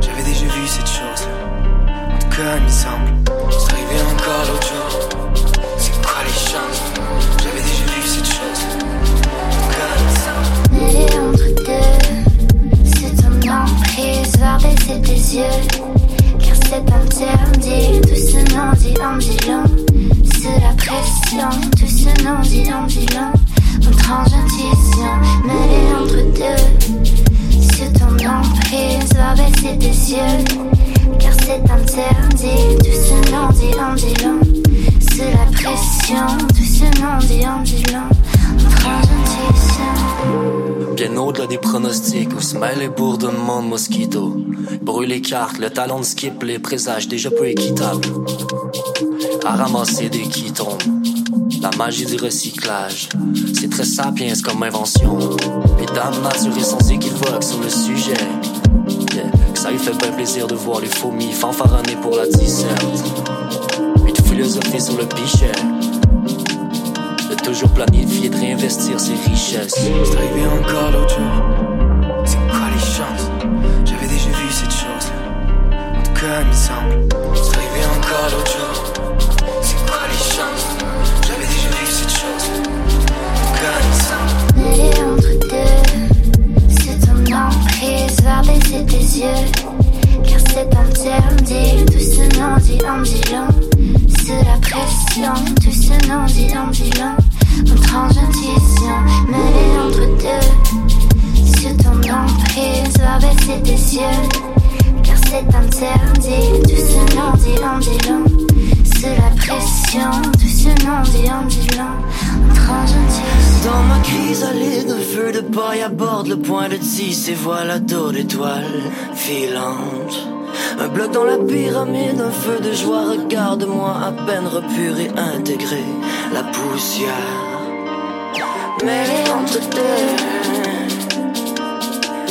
J'avais déjà vu cette chose-là. En tout cas, il me semble. C'est arrivé encore l'autre jour. C'est quoi les chances? J'avais déjà vu cette chose-là. En tout cas, il me semble. Elle est entre deux, c'est ton emprise va baisser tes yeux. C'est interdit, tout ce nom dit long. C'est la pression, tout ce nom dit en dit long. Notre ange intuition, mêlée entre deux. C'est ton emprise va baisser tes yeux. Car c'est interdit, tout ce nom dit long. C'est la pression, tout ce nom dit en dit long. Notre ange intuition. Bien au-delà des pronostics, où se mêlent les bourdonnements de mosquitos. Brûle les cartes, le talent de skip, les présages déjà peu équitables. À ramasser des qui tombent. La magie du recyclage, c'est très sapiens comme invention. Et dame nature sans équivoque sur le sujet. Yeah, ça lui fait bien plaisir de voir les fourmis fanfaronner pour la disserte. Et de philosopher sur le pichet. De toujours planifier de réinvestir ses richesses. C'est arrivé encore. Les entre deux, c'est ton emprise va baisser tes yeux. Car c'est interdit, tout ce nom dit en. C'est la pression, tout ce nom dit en dit long. Intuition, entre deux. C'est ton emprise va baisser tes yeux. C'est interdit, tout ce dit long. C'est la pression, tout ce ange intuition. Dans ma chrysalide, un feu de paille aborde le point de tis et voilà d'autres étoiles filantes. Un bloc dans la pyramide, un feu de joie, regarde-moi à peine repuré, intégré, la poussière. Mais entre deux,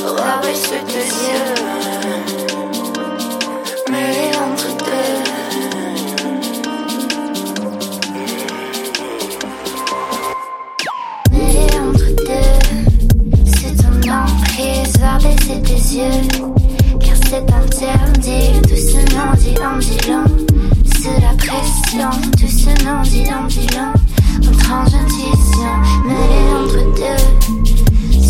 rabaisse tes yeux. Car c'est interdit, tout ce nom dit en dit. C'est la pression, tout ce nom dit en dit ange intuition, mêlée entre deux.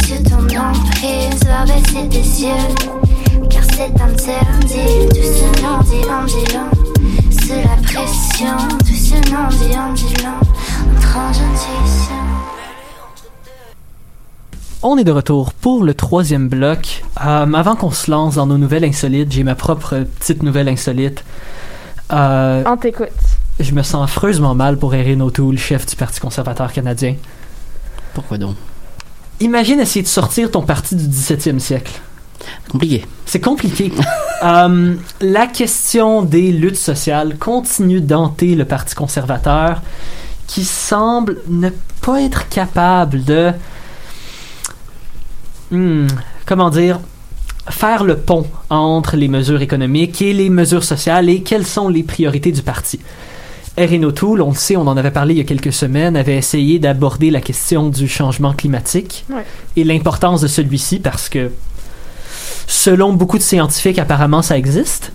C'est ton emprise va baisser tes yeux. Car c'est interdit, tout ce nom dit en dit. C'est la pression, tout ce nom dit en dit ange intuition. On est de retour pour le troisième bloc. Euh, avant qu'on se lance dans nos nouvelles insolites, j'ai ma propre petite nouvelle insolite. Euh, On t'écoute. je me sens affreusement mal pour Erin O'Toole, chef du Parti conservateur canadien. Pourquoi donc? Imagine essayer de sortir ton parti du 17e siècle. Compliqué. C'est compliqué. Euh, la question des luttes sociales continue d'hanter le Parti conservateur qui semble ne pas être capable de... Hmm, comment dire faire le pont entre les mesures économiques et les mesures sociales et quelles sont les priorités du parti. Erin O'Toole, on le sait, on en avait parlé il y a quelques semaines, avait essayé d'aborder la question du changement climatique Ouais. et l'importance de celui-ci parce que selon beaucoup de scientifiques, apparemment ça existe.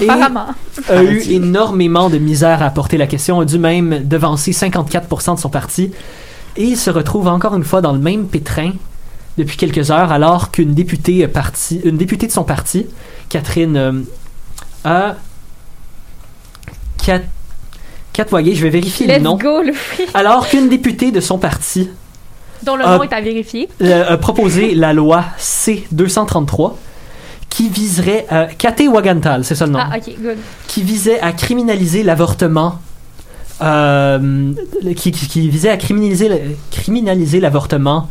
Et Apparemment. a eu énormément de misère à apporter la question, a dû même devancer 54% de son parti. Et il se retrouve encore une fois dans le même pétrin depuis quelques heures, alors qu'une députée, euh, parti, une députée de son parti, Catherine euh, a. Cat, Cat, voyez, je vais vérifier le Let's nom. go. Alors qu'une députée de son parti Dont le nom est à vérifier. euh, a proposé la loi C-233 qui viserait. Euh, Kate Wagantal, c'est ça le nom? Ah, ok, good. qui visait à criminaliser l'avortement euh, qui, qui- qui visait à criminaliser, le- criminaliser l'avortement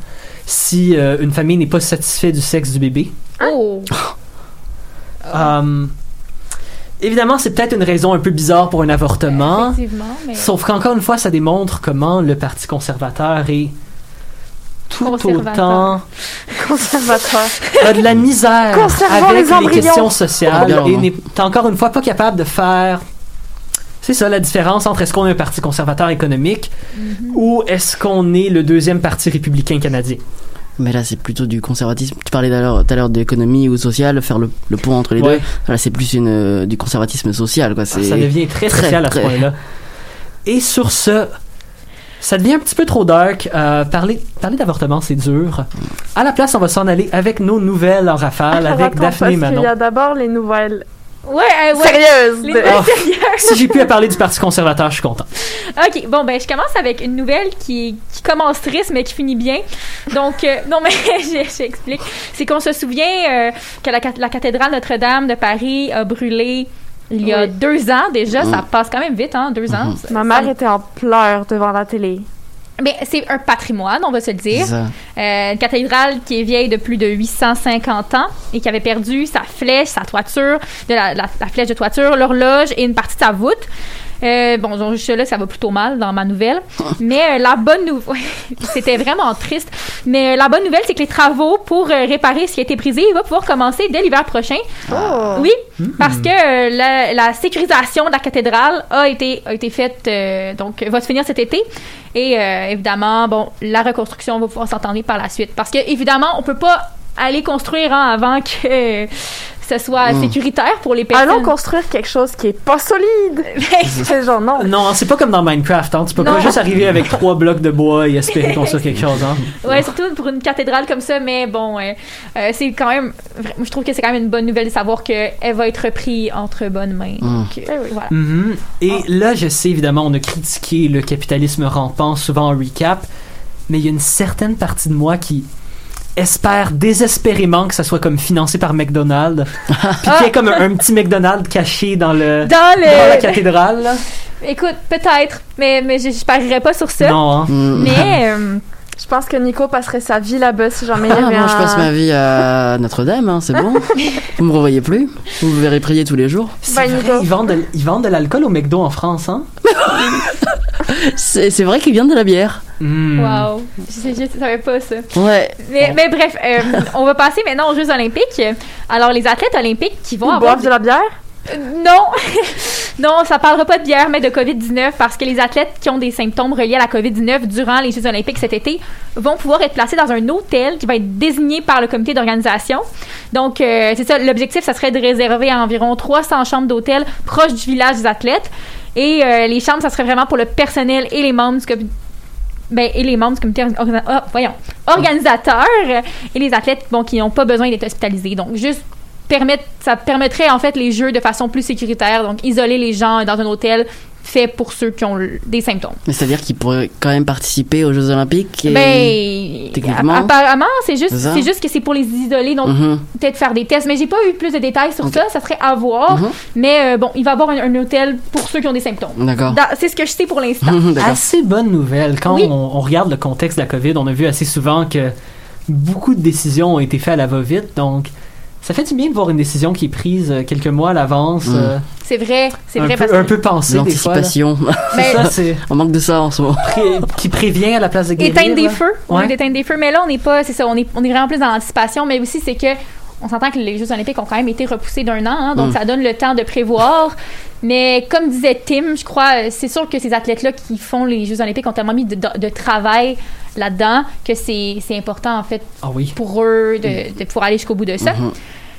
si euh, une famille n'est pas satisfaite du sexe du bébé. Oh! Euh, évidemment, c'est peut-être une raison un peu bizarre pour un avortement. Effectivement, mais... Sauf qu'encore une fois, ça démontre comment le Parti conservateur est tout Conservateur. autant Conservateur. a de la misère avec les les, questions sociales et hein. n'est encore une fois pas capable de faire. C'est ça la différence entre est-ce qu'on est un parti conservateur économique Mhm. ou est-ce qu'on est le deuxième parti républicain canadien? Mais là, c'est plutôt du conservatisme. Tu parlais tout à l'heure- d'économie ou social, faire le, le pont entre les Ouais. deux. Là, c'est plus une, euh, du conservatisme social, quoi. C'est Ça devient très très, social à ce point-là. Et sur ce, ça devient un petit peu trop dark. Euh, parler parler d'avortement, c'est dur. À la place, on va s'en aller avec nos nouvelles en rafale, avec attends, Daphné parce et Manon. qu'il y a d'abord les nouvelles Ouais, euh, ouais. Les Ah, si j'ai pu à parler du Parti conservateur, je suis content. OK, bon, ben, je commence avec une nouvelle qui, qui commence triste, mais qui finit bien. Donc, euh, non, mais je- j'explique. C'est qu'on se souvient euh, que la, cath- la cathédrale Notre-Dame de Paris a brûlé il y a Oui. deux ans déjà. Ça passe quand même vite, hein, deux ans. Ma Ça- mère était en pleurs devant la télé. Mais c'est un patrimoine, on va se le dire. Euh, une cathédrale qui est vieille de plus de 850 ans et qui avait perdu sa flèche, sa toiture, de la, la- la flèche de toiture, l'horloge et une partie de sa voûte. Euh, bon, donc, juste là, ça va plutôt mal dans ma nouvelle. Mais euh, la bonne nouvelle, c'était vraiment triste. Mais euh, la bonne nouvelle, c'est que les travaux pour réparer ce qui a été brisé vont pouvoir commencer dès l'hiver prochain. Oh. Oui, parce que la, la sécurisation de la cathédrale a été, a été faite, donc va se finir cet été. Et évidemment, bon, la reconstruction va pouvoir s'entendre par la suite. Parce que évidemment, on peut pas aller construire hein, avant que ce soit Mm. sécuritaire pour les personnes. Allons construire quelque chose qui est pas solide. C'est genre non. Non, c'est pas comme dans Minecraft. Hein. Tu peux Non. pas juste arriver avec trois blocs de bois et espérer construire quelque chose. Hein. Ouais, surtout pour une cathédrale comme ça, mais bon, euh, euh, c'est quand même, je trouve que c'est quand même une bonne nouvelle de savoir qu'elle va être reprise entre bonnes mains. Mm. Donc, euh, voilà. Mhm. Et là, je sais évidemment, on a critiqué le capitalisme rampant souvent en recap, mais il y a une certaine partie de moi qui espère désespérément que ça soit comme financé par McDonald's, puis qu'il y ait comme un, un petit McDonald's caché dans le Dans le, dans la cathédrale. là. écoute, peut-être, mais mais je, je parierais pas sur ça. Non, hein. Mm. Mais euh, Je pense que Nico passerait sa vie là-bas si jamais il y Ah, moi, je passe ma vie à Notre-Dame, hein, c'est bon. Vous me revoyez plus. Vous me verrez prier tous les jours. C'est Ben, vrai, Nico. ils vendent, de, ils vendent de l'alcool au McDo en France, hein? C'est vrai qu'il vient de la bière. Mm. wow, je, je savais pas ça. Ouais. Mais, mais bref, euh, on va passer maintenant aux Jeux Olympiques. Alors, les athlètes olympiques qui vont Ils avoir boivent de la bière? Euh, Non, non, ça parlera pas de bière, mais de COVID-19 parce que les athlètes qui ont des symptômes reliés à la COVID-19 durant les Jeux olympiques cet été vont pouvoir être placés dans un hôtel qui va être désigné par le comité d'organisation. Donc, euh, c'est ça, l'objectif, ça serait de réserver à environ 300 chambres d'hôtel proches du village des athlètes. Et euh, les chambres, ça serait vraiment pour le personnel et les membres du ben, et les membres du comité ah, voyons, organisateur et les athlètes bon, qui n'ont pas besoin d'être hospitalisés. Donc, juste permettre, ça permettrait en fait les jeux de façon plus sécuritaire, donc isoler les gens dans un hôtel fait pour ceux qui ont des symptômes. Mais c'est-à-dire qu'ils pourraient quand même participer aux Jeux Olympiques. Et... Ben, techniquement? app- apparemment, c'est juste, C'est juste que c'est pour les isoler, donc Mhm. peut-être faire des tests. Mais j'ai pas eu plus de détails sur ça, ça serait à voir. Mhm. Mais euh, bon, il va y avoir un, un hôtel pour ceux qui ont des symptômes. D'accord. Da- C'est ce que je sais pour l'instant. Assez bonne nouvelle. Quand Oui. on, on regarde le contexte de la COVID, on a vu assez souvent que beaucoup de décisions ont été faites à la va-vite. Donc, ça fait du bien de voir une décision qui est prise euh, quelques mois à l'avance. Mm. euh, C'est vrai, c'est vrai peu, parce un peu pensé des fois. L'anticipation. On manque de ça en ce moment. pré- qui prévient à la place de guérir. éteindre des feux, Ouais. ouais. d'éteindre des feux. Mais là, on n'est pas, c'est ça, on est, on est vraiment plus dans l'anticipation, mais aussi c'est que on s'entend que les Jeux Olympiques ont quand même été repoussés d'un an, hein, donc Mm. ça donne le temps de prévoir. Mais comme disait Tim, je crois, euh, c'est sûr que ces athlètes-là qui font les Jeux Olympiques ont tellement mis de, de- de travail là-dedans que c'est important en fait Ah oui. pour eux de, de pouvoir aller jusqu'au bout de ça. Mhm.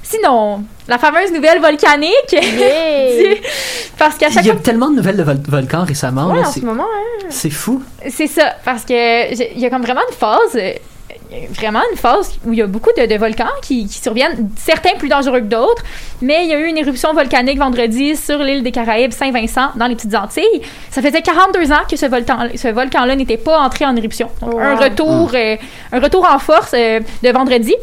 Sinon, la fameuse nouvelle volcanique, parce qu'à chaque Il y a fois tellement de nouvelles de vol- volcans récemment. Ouais, là, en c'est- ce moment, hein. c'est fou. C'est ça, parce que j'ai- il y a comme vraiment une phase, euh, vraiment une phase où il y a beaucoup de, de volcans qui, qui surviennent, certains plus dangereux que d'autres, mais il y a eu une éruption volcanique vendredi sur l'île des Caraïbes, Saint-Vincent, dans les petites Antilles. Ça faisait 42 ans que ce volcan, ce volcan-là n'était pas entré en éruption. Donc, Oh, un retour, euh, un retour en force euh, de vendredi.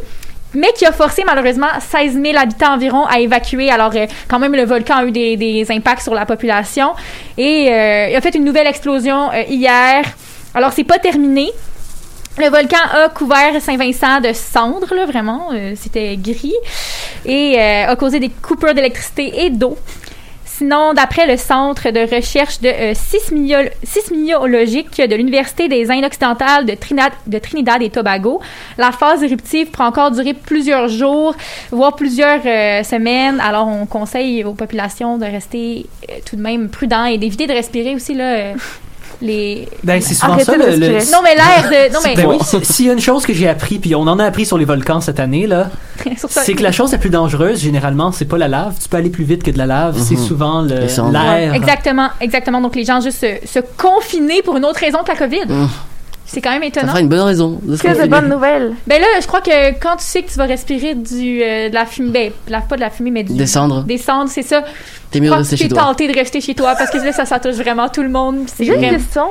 mais qui a forcé malheureusement 16 000 habitants environ à évacuer. Alors, euh, quand même, le volcan a eu des, des impacts sur la population. Et euh, il a fait une nouvelle explosion euh, hier. Alors, c'est pas terminé. Le volcan a couvert Saint-Vincent de cendres, là, vraiment. euh, C'était gris. Et euh, a causé des coupures d'électricité et d'eau. Sinon, d'après le Centre de recherche de euh, de l'Université des Indes occidentales de, Trinidad, de et Tobago, la phase éruptive pourra encore durer plusieurs jours, voire plusieurs euh, semaines. Alors, on conseille aux populations de rester tout de même prudents et d'éviter de respirer aussi là, les... Ben, c'est souvent Arrêtez ça le. le-. Non, mais l'air de... Non, mais... Ben oui, si- s'il y a une chose que j'ai appris, puis on en a appris sur les volcans cette année, là, c'est que la chose la plus dangereuse, généralement, c'est pas la lave. Tu peux aller plus vite que de la lave, c'est Mhm. souvent le- Les cendres. l'air. Exactement, exactement. Donc, les gens juste se, se confiner pour une autre raison que la COVID. Mmh. C'est quand même Ça étonnant. fera une bonne raison de Que de bonnes nouvelles. Ben là, je crois que quand tu sais que tu vas respirer du, euh, de la fumée, ben, la- pas de la fumée, mais du, Des cendres. des cendres, c'est ça. T'es mieux de rester chez toi. tenté de rester chez toi parce que là, ça, ça touche vraiment tout le monde. C'est J'ai une question.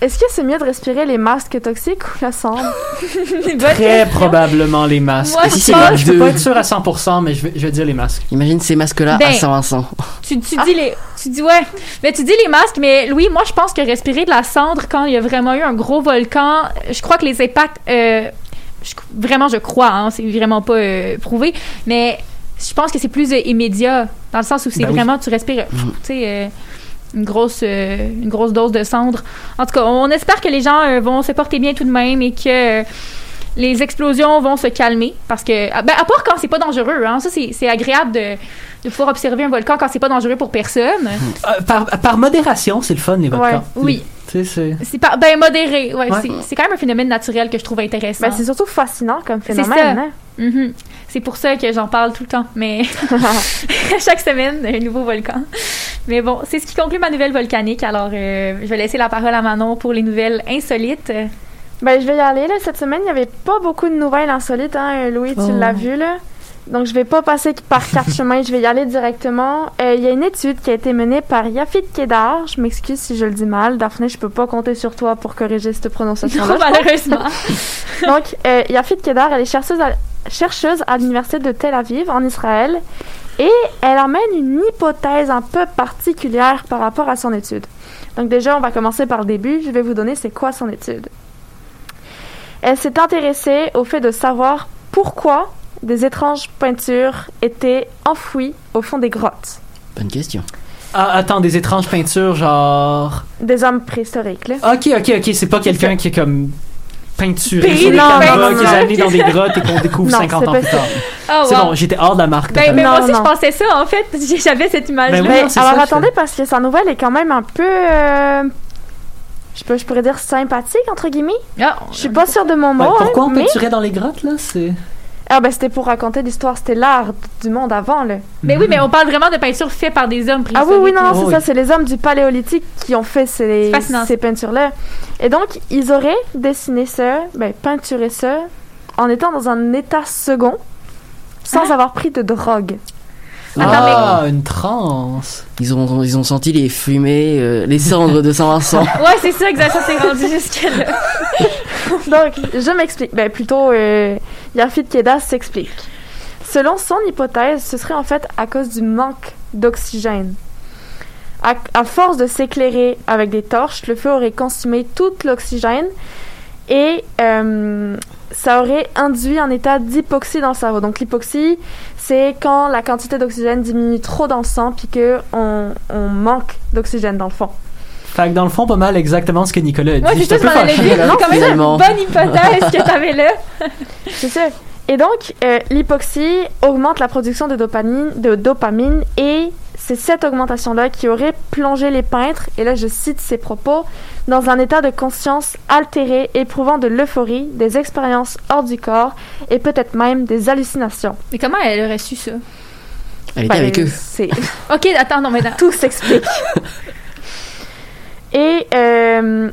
Est-ce que c'est mieux de respirer les masques toxiques ou la cendre? Très probablement les masques. Moi, si je c'est Je peux pas être sûr à 100%, mais je vais, je vais dire les masques. Imagine ces masques-là Ben, à Saint-Vincent. Tu, tu dis les, tu dis ouais, mais tu dis les masques, mais Louis, moi je pense que respirer de la cendre quand il y a vraiment eu un gros volcan, je crois que les impacts, euh, je- vraiment je crois, hein, c'est vraiment pas euh, prouvé, mais je pense que c'est plus euh, immédiat dans le sens où c'est Ben oui. vraiment tu respires, pff, tu sais. Une grosse, euh, une grosse dose de cendre. En tout cas, on espère que les gens euh, vont se porter bien tout de même et que euh, les explosions vont se calmer parce que, ah, ben, à part quand c'est pas dangereux, hein, ça c'est c'est agréable de, de pouvoir observer un volcan quand c'est pas dangereux pour personne. Euh, par, par modération, c'est le fun, les volcans. Oui. Tu sais, c'est. C'est pas ben modéré, ouais, Ouais. c'est- c'est quand même un phénomène naturel que je trouve intéressant. Ben, c'est surtout fascinant comme C'est phénomène. ça. hein. Mhm. C'est pour ça que j'en parle tout le temps, mais chaque semaine un nouveau volcan. Mais bon, c'est ce qui conclut ma nouvelle volcanique. Alors, euh, je vais laisser la parole à Manon pour les nouvelles insolites. Ben, je vais y aller. Là. Cette semaine, il n'y avait pas beaucoup de nouvelles insolites. Hein, Louis, tu Oh. l'as vu. là. Donc, je vais pas passer par quatre chemins. Je vais y aller directement. Euh, Il y a une étude qui a été menée par Yafit Kedar. Je m'excuse si je le dis mal. Daphné, je peux pas compter sur toi pour corriger cette prononciation-là. Non, malheureusement. Donc, euh, Yafit Kedar, elle est chercheuse à, chercheuse à l'université de Tel Aviv, en Israël, et elle emmène une hypothèse un peu particulière par rapport à son étude. Donc, déjà, on va commencer par le début. Je vais vous donner c'est quoi son étude. Elle s'est intéressée au fait de savoir pourquoi des étranges peintures étaient enfouies au fond des grottes. Bonne question. Ah, attends, des étranges peintures, genre. Des hommes préhistoriques, là. Ok, ok, ok, c'est pas quelqu'un qui est comme peinturé sur les caméras, qui est non. amené dans des grottes et qu'on découvre Non, 50 c'est ans plus tard. Oh, C'est wow. bon, j'étais hors de la marque. Ben, mais moi aussi, Non, je pensais ça, en fait. J'avais cette image-là. Ben oui, Mais non, c'est alors ça, attendez, parce que sa nouvelle est quand même un peu... euh, je, sais pas, je pourrais dire sympathique, entre guillemets. Ah, Je suis pas sûre de mon mot, Ouais, pourquoi hein, on mais... peinturait dans les grottes, là C'est. Ah ben c'était pour raconter l'histoire, c'était l'art du monde avant, là. Mais oui, mais on parle vraiment de peintures faites par des hommes Ah oui, oui, non, non, Oh, c'est oui. ça, c'est les hommes du paléolithique qui ont fait ces, C'est ces peintures-là. Et donc, ils auraient dessiné ça, ben, peinturé ça, en étant dans un état second, sans Hein? avoir pris de drogue. Attends, ah, une transe. Ils ont, ils ont senti les fumées, euh, les cendres de Saint-Vincent. Ouais, c'est ça, exact. Ça s'est rendu jusque-là. Donc, je m'explique. Ben, plutôt, euh, Yafit Kedas s'explique. Selon son hypothèse, ce serait en fait à cause du manque d'oxygène. À, force de s'éclairer avec des torches, le feu aurait consumé tout l'oxygène et euh, ça aurait induit un état d'hypoxie dans le cerveau. Donc l'hypoxie, c'est quand la quantité d'oxygène diminue trop dans le sang puis que on, on manque d'oxygène dans le fond. Fait que dans le fond, pas mal exactement ce que Nicolas a dit. Moi, je m'en allais fâché, dire. quand même une bonne hypothèse que t'avais là. C'est ça. Et donc, euh, l'hypoxie augmente la production de dopamine, de dopamine et c'est cette augmentation-là qui aurait plongé les peintres, et là je cite ses propos, dans un état de conscience altéré, éprouvant de l'euphorie, des expériences hors du corps et peut-être même des hallucinations. Mais comment elle aurait su ça? Elle était Ben, avec eux. Ok, attends, non, mais non. tout s'explique. Et euh,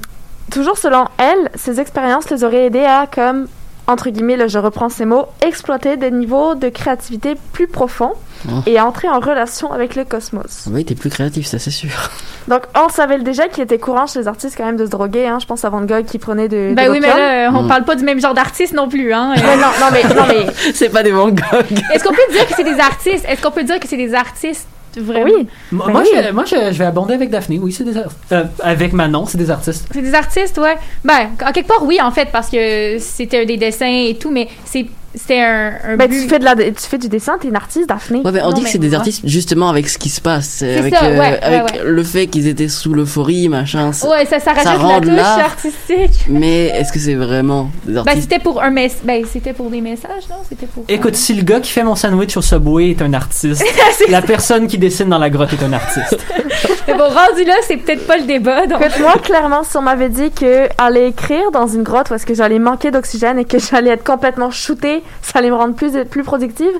toujours selon elle, ces expériences les auraient aidés à comme entre guillemets, là, je reprends ces mots, exploiter des niveaux de créativité plus profonds Oh. et entrer en relation avec le cosmos. Oui, t'es plus créatif, ça c'est sûr. Donc, on savait déjà qu'il était courant chez les artistes quand même de se droguer. Hein. Je pense à Van Gogh qui prenait de. Ben de oui, mais là, on Mm. parle pas du même genre d'artiste non plus, hein. Euh, Mais non, non, mais, non, mais c'est pas des Van Gogh. Est-ce qu'on peut dire que c'est des artistes? Est-ce qu'on peut dire que c'est des artistes vraiment? oui. Moi, Ben moi, oui. je, moi je, je vais abonder avec Daphné. Oui, c'est des artistes. Euh, avec Manon, c'est des artistes. C'est des artistes, ouais. Ben, en quelque part, oui, en fait, parce que c'était des dessins et tout, mais c'est c'était un, un ben, but. tu, fais de la, tu fais du dessin, t'es une artiste, Daphné. Ouais, mais on Non, dit que c'est des ouais. artistes justement avec ce qui se passe, avec, ça, euh, ouais, avec ouais. le fait qu'ils étaient sous l'euphorie, machin. c'est- Ouais, ça, ça rajoute rend la touche artistique. Mais est-ce que c'est vraiment des Ben, artistes? c'était pour un mess... ben, c'était pour des messages, non? C'était pour. Écoute, si le gars qui fait mon sandwich au Subway est un artiste, la personne qui dessine dans la grotte est un artiste. Mais bon, rendu là, c'est peut-être pas le débat, donc. Écoute, moi, clairement, si on m'avait dit que aller écrire dans une grotte où est-ce que j'allais manquer d'oxygène et que j'allais être complètement shootée, ça allait me rendre plus, plus productive,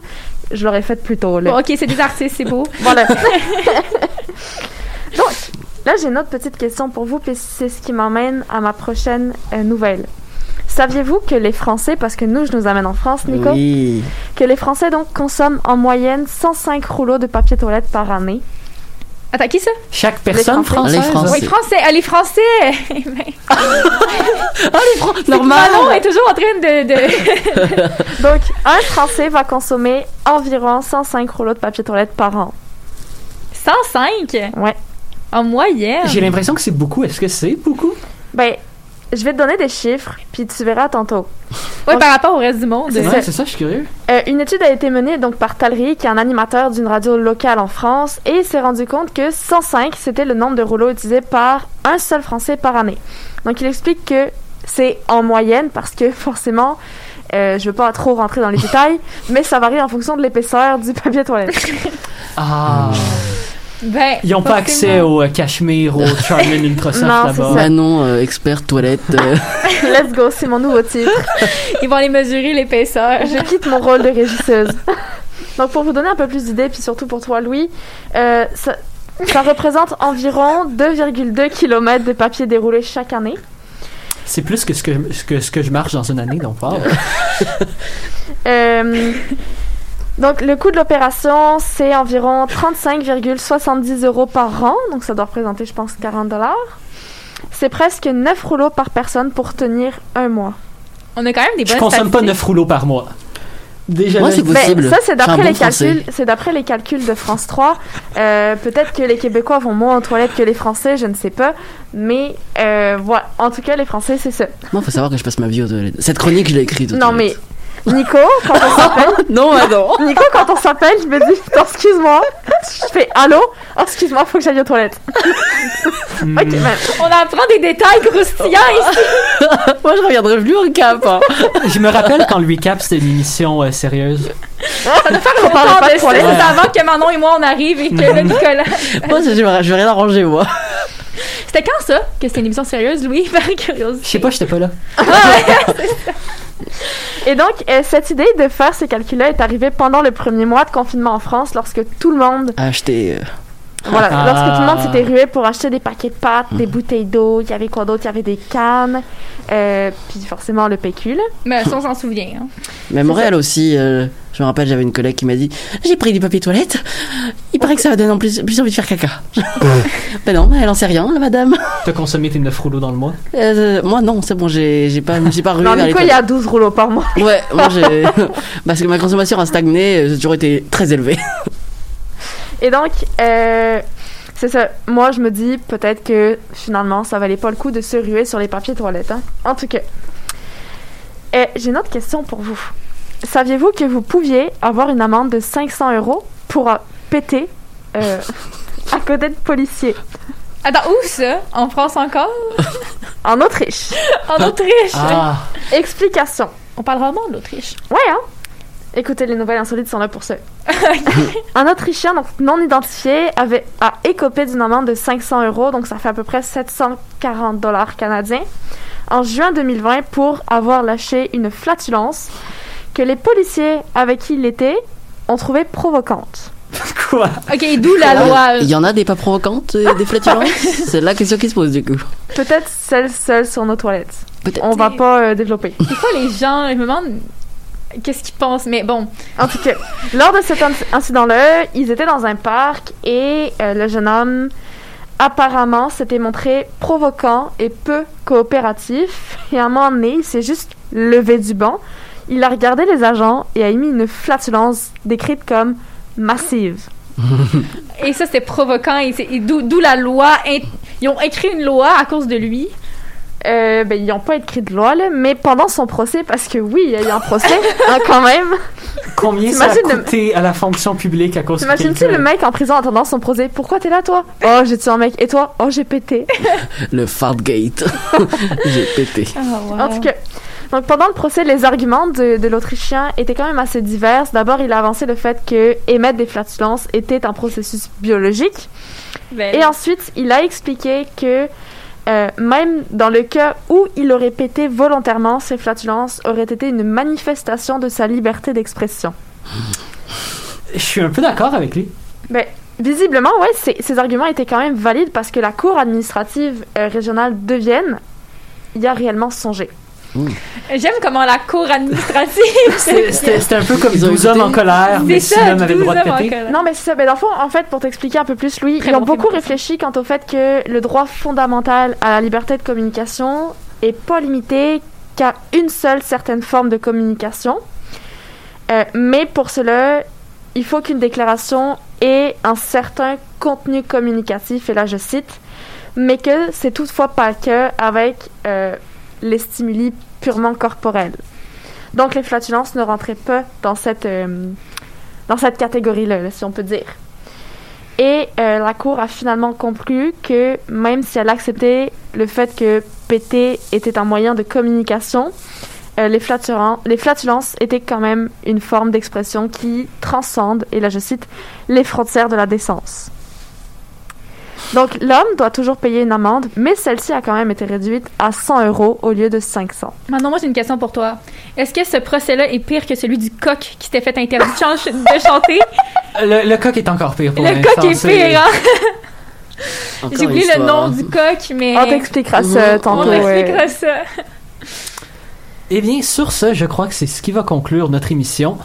je l'aurais fait plus tôt. Là. Bon, ok, c'est des artistes, c'est beau. Voilà. Donc, là, j'ai une autre petite question pour vous, puis c'est ce qui m'emmène à ma prochaine euh, nouvelle. Saviez-vous que les Français, parce que nous, je nous amène en France, Nico, Oui. que les Français, donc, consomment en moyenne 105 rouleaux de papier toilette par année? Attends, qui ça? Chaque personne Français. française. Les Français. Oui, français. Ah, les français. Ben, Normal. Manon est toujours en train de. de... Donc, un Français va consommer environ 105 rouleaux de papier toilette par an. 105 Ouais. en moyenne. J'ai l'impression que c'est beaucoup. Est-ce que c'est beaucoup? Ben, je vais te donner des chiffres, puis tu verras tantôt. Ouais, par rapport au reste du monde. C'est Ouais, ça. c'est ça, je suis curieux. Euh, une étude a été menée donc par Talry, qui est un animateur d'une radio locale en France, et il s'est rendu compte que 105, c'était le nombre de rouleaux utilisés par un seul Français par année. Donc il explique que c'est en moyenne, parce que forcément, euh, je veux pas trop rentrer dans les détails, mais ça varie en fonction de l'épaisseur du papier toilette. Ah. Ben, Ils n'ont pas accès au euh, Cachemire, au Charmin Ultrasoft là-bas. Manon, euh, expert toilette. euh, Let's go, c'est mon nouveau titre. Ils vont aller mesurer l'épaisseur. Je quitte mon rôle de régisseuse. Donc, pour vous donner un peu plus d'idées, puis surtout pour toi, Louis, euh, ça, ça représente environ 2,2 km de papier déroulé chaque année. C'est plus que ce que, ce que ce que je marche dans une année, donc wow. Euh, donc, le coût de l'opération, c'est environ 35,70 euros par an. Donc, ça doit représenter, je pense, 40 dollars. C'est presque 9 rouleaux par personne pour tenir un mois. On a quand même des Je bonnes consomme pas statistiques. 9 rouleaux par mois. Déjà, Moi, là, c'est je- possible. Ben, ça, c'est Je d'après les calculs. C'est d'après les calculs de France 3. Euh, Peut-être que les Québécois vont moins aux toilettes que les Français, je ne sais pas. Mais euh, voilà. En tout cas, les Français, c'est ça. Moi, faut savoir que je passe ma vie aux toilettes. Cette chronique, je l'ai écrite. aux Non, mais. Nico, quand on s'appelle, Non, non. Nico, quand on s'appelle, je me dis, excuse-moi. Je fais allô? Oh, excuse-moi, faut que j'aille aux toilettes. Hmm. ok, ben, On apprend des détails croustillants ici. Moi, je reviendrai plus au cap. hein. Je me rappelle quand le recap c'était une émission euh, sérieuse. on parle Tant pas de de ça, toilettes. c'est avant que Manon et moi on arrive et que le Nicolas. Moi, je, je vais je vais rien arranger, moi. C'était quand ça que c'était une émission sérieuse, Louis, par Je curiosité? sais pas, j'étais pas là. Et donc, euh, cette idée de faire ces calculs-là est arrivée pendant le premier mois de confinement en France, lorsque tout le monde, Acheter. euh, voilà, Ah. lorsque tout le monde s'était rué pour acheter des paquets de pâtes, des bouteilles d'eau, il y avait quoi d'autre? Il y avait des cannes, euh, puis forcément le là. Mais ça, on s'en souvient. Hein. Mais à Montréal aussi, euh, je me rappelle, j'avais une collègue qui m'a dit J'ai pris du papier toilette. Il paraît que ça va donner en plus, plus envie de faire caca. ben non, elle en sait rien, la madame. T'as consommé tes 9 rouleaux dans le mois? Euh, moi, non, c'est bon, j'ai j'ai pas, j'ai pas rué Non, les Nico, il y a 12 rouleaux par mois. Ouais, moi j'ai. Parce que ma consommation a stagné, j'ai toujours été très élevée. Et donc, euh, c'est ça. Moi, je me dis peut-être que finalement, ça valait pas le coup de se ruer sur les papiers toilettes. Hein. En tout cas, Euh, j'ai une autre question pour vous. Saviez-vous que vous pouviez avoir une amende de 500 euros pour euh, péter euh, à côté de policiers? Attends, où ça? En France encore? en Autriche? En Autriche? Ah, Explication. On parle vraiment de l'Autriche. Ouais, hein? Écoutez, les nouvelles insolites sont là pour ça. Un Autrichien donc non identifié avait a écopé d'une amende de 500 euros, donc ça fait à peu près 740 dollars canadiens, en juin 2020 pour avoir lâché une flatulence que les policiers avec qui il était ont trouvé provocante. Quoi? Ok, d'où la loi. Il y en a des pas provocantes, euh, des flatulences? C'est la question qui se pose du coup. Peut-être celle seule sur nos toilettes. Peut-être. On va pas euh, développer. Des fois, les gens, je me demande qu'est-ce qu'ils pensent, mais bon. En tout cas, lors de cet inc- incident-là, ils étaient dans un parc et euh, le jeune homme apparemment s'était montré provoquant et peu coopératif. Et à un moment donné, il s'est juste levé du banc. Il a regardé les agents et a émis une flatulence décrite comme massive. Et ça, c'était provoquant. D'où la loi. Ils ont écrit une loi à cause de lui. Euh, ben, ils n'ont pas écrit de loi, là, mais pendant son procès, parce que oui, il y a eu un procès, hein, quand même. Combien ça a le- coûté à la fonction publique à cause de T'imagines-tu le mec en prison attendant son procès? Pourquoi t'es là, toi? Oh, j'ai tué un mec? Et toi? Oh, j'ai pété. Le fartgate. J'ai pété. En tout cas, donc pendant le procès, les arguments de, de l'Autrichien étaient quand même assez divers. D'abord, il a avancé le fait que émettre des flatulences était un processus biologique. Ben, Et ensuite, il a expliqué que euh, même dans le cas où il aurait pété volontairement, ces flatulences auraient été une manifestation de sa liberté d'expression. Je suis un peu d'accord avec lui. Ben, visiblement, ouais, ces, arguments étaient quand même valides parce que la Cour administrative euh, régionale de Vienne y a réellement songé. J'aime comment la cour administrative. C'est- C'était un peu comme Ils ont 12 hommes en colère, mais ça, l'homme avait le 12 droit de hommes en péter. colère. Non, mais c'est ça. Ben, dans le fond, en fait, pour t'expliquer un peu plus, Louis, Très ils ont bon beaucoup réfléchi quant au fait que le droit fondamental à la liberté de communication est pas limité qu'à une seule certaine forme de communication. Euh, mais pour cela, il faut qu'une déclaration ait un certain contenu communicatif, et là je cite, mais que c'est toutefois pas le cas avec euh, les stimuli purement corporels. Donc les flatulences ne rentraient pas dans cette, euh, cette catégorie-là, là, si on peut dire. Et euh, la Cour a finalement conclu que même si elle acceptait le fait que péter était un moyen de communication, euh, les, les flatulences étaient quand même une forme d'expression qui transcende, et là je cite, les frontières de la décence. Donc l'homme doit toujours payer une amende, mais celle-ci a quand même été réduite à 100 euros au lieu de 500. Maintenant, moi, j'ai une question pour toi. Est-ce que ce procès-là est pire que celui du coq qui s'était fait interdit de, chan- de chanter? Le, le coq est encore pire pour Le coq est pire, hein? J'ai oublié le nom du coq, mais... On t'expliquera ça tantôt. On ouais. expliquera ça. Eh bien, sur ce, je crois que c'est ce qui va conclure notre émission.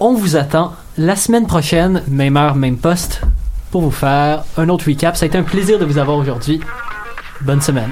On vous attend la semaine prochaine, même heure, même poste, pour vous faire un autre recap. Ça a été un plaisir de vous avoir aujourd'hui. Bonne semaine.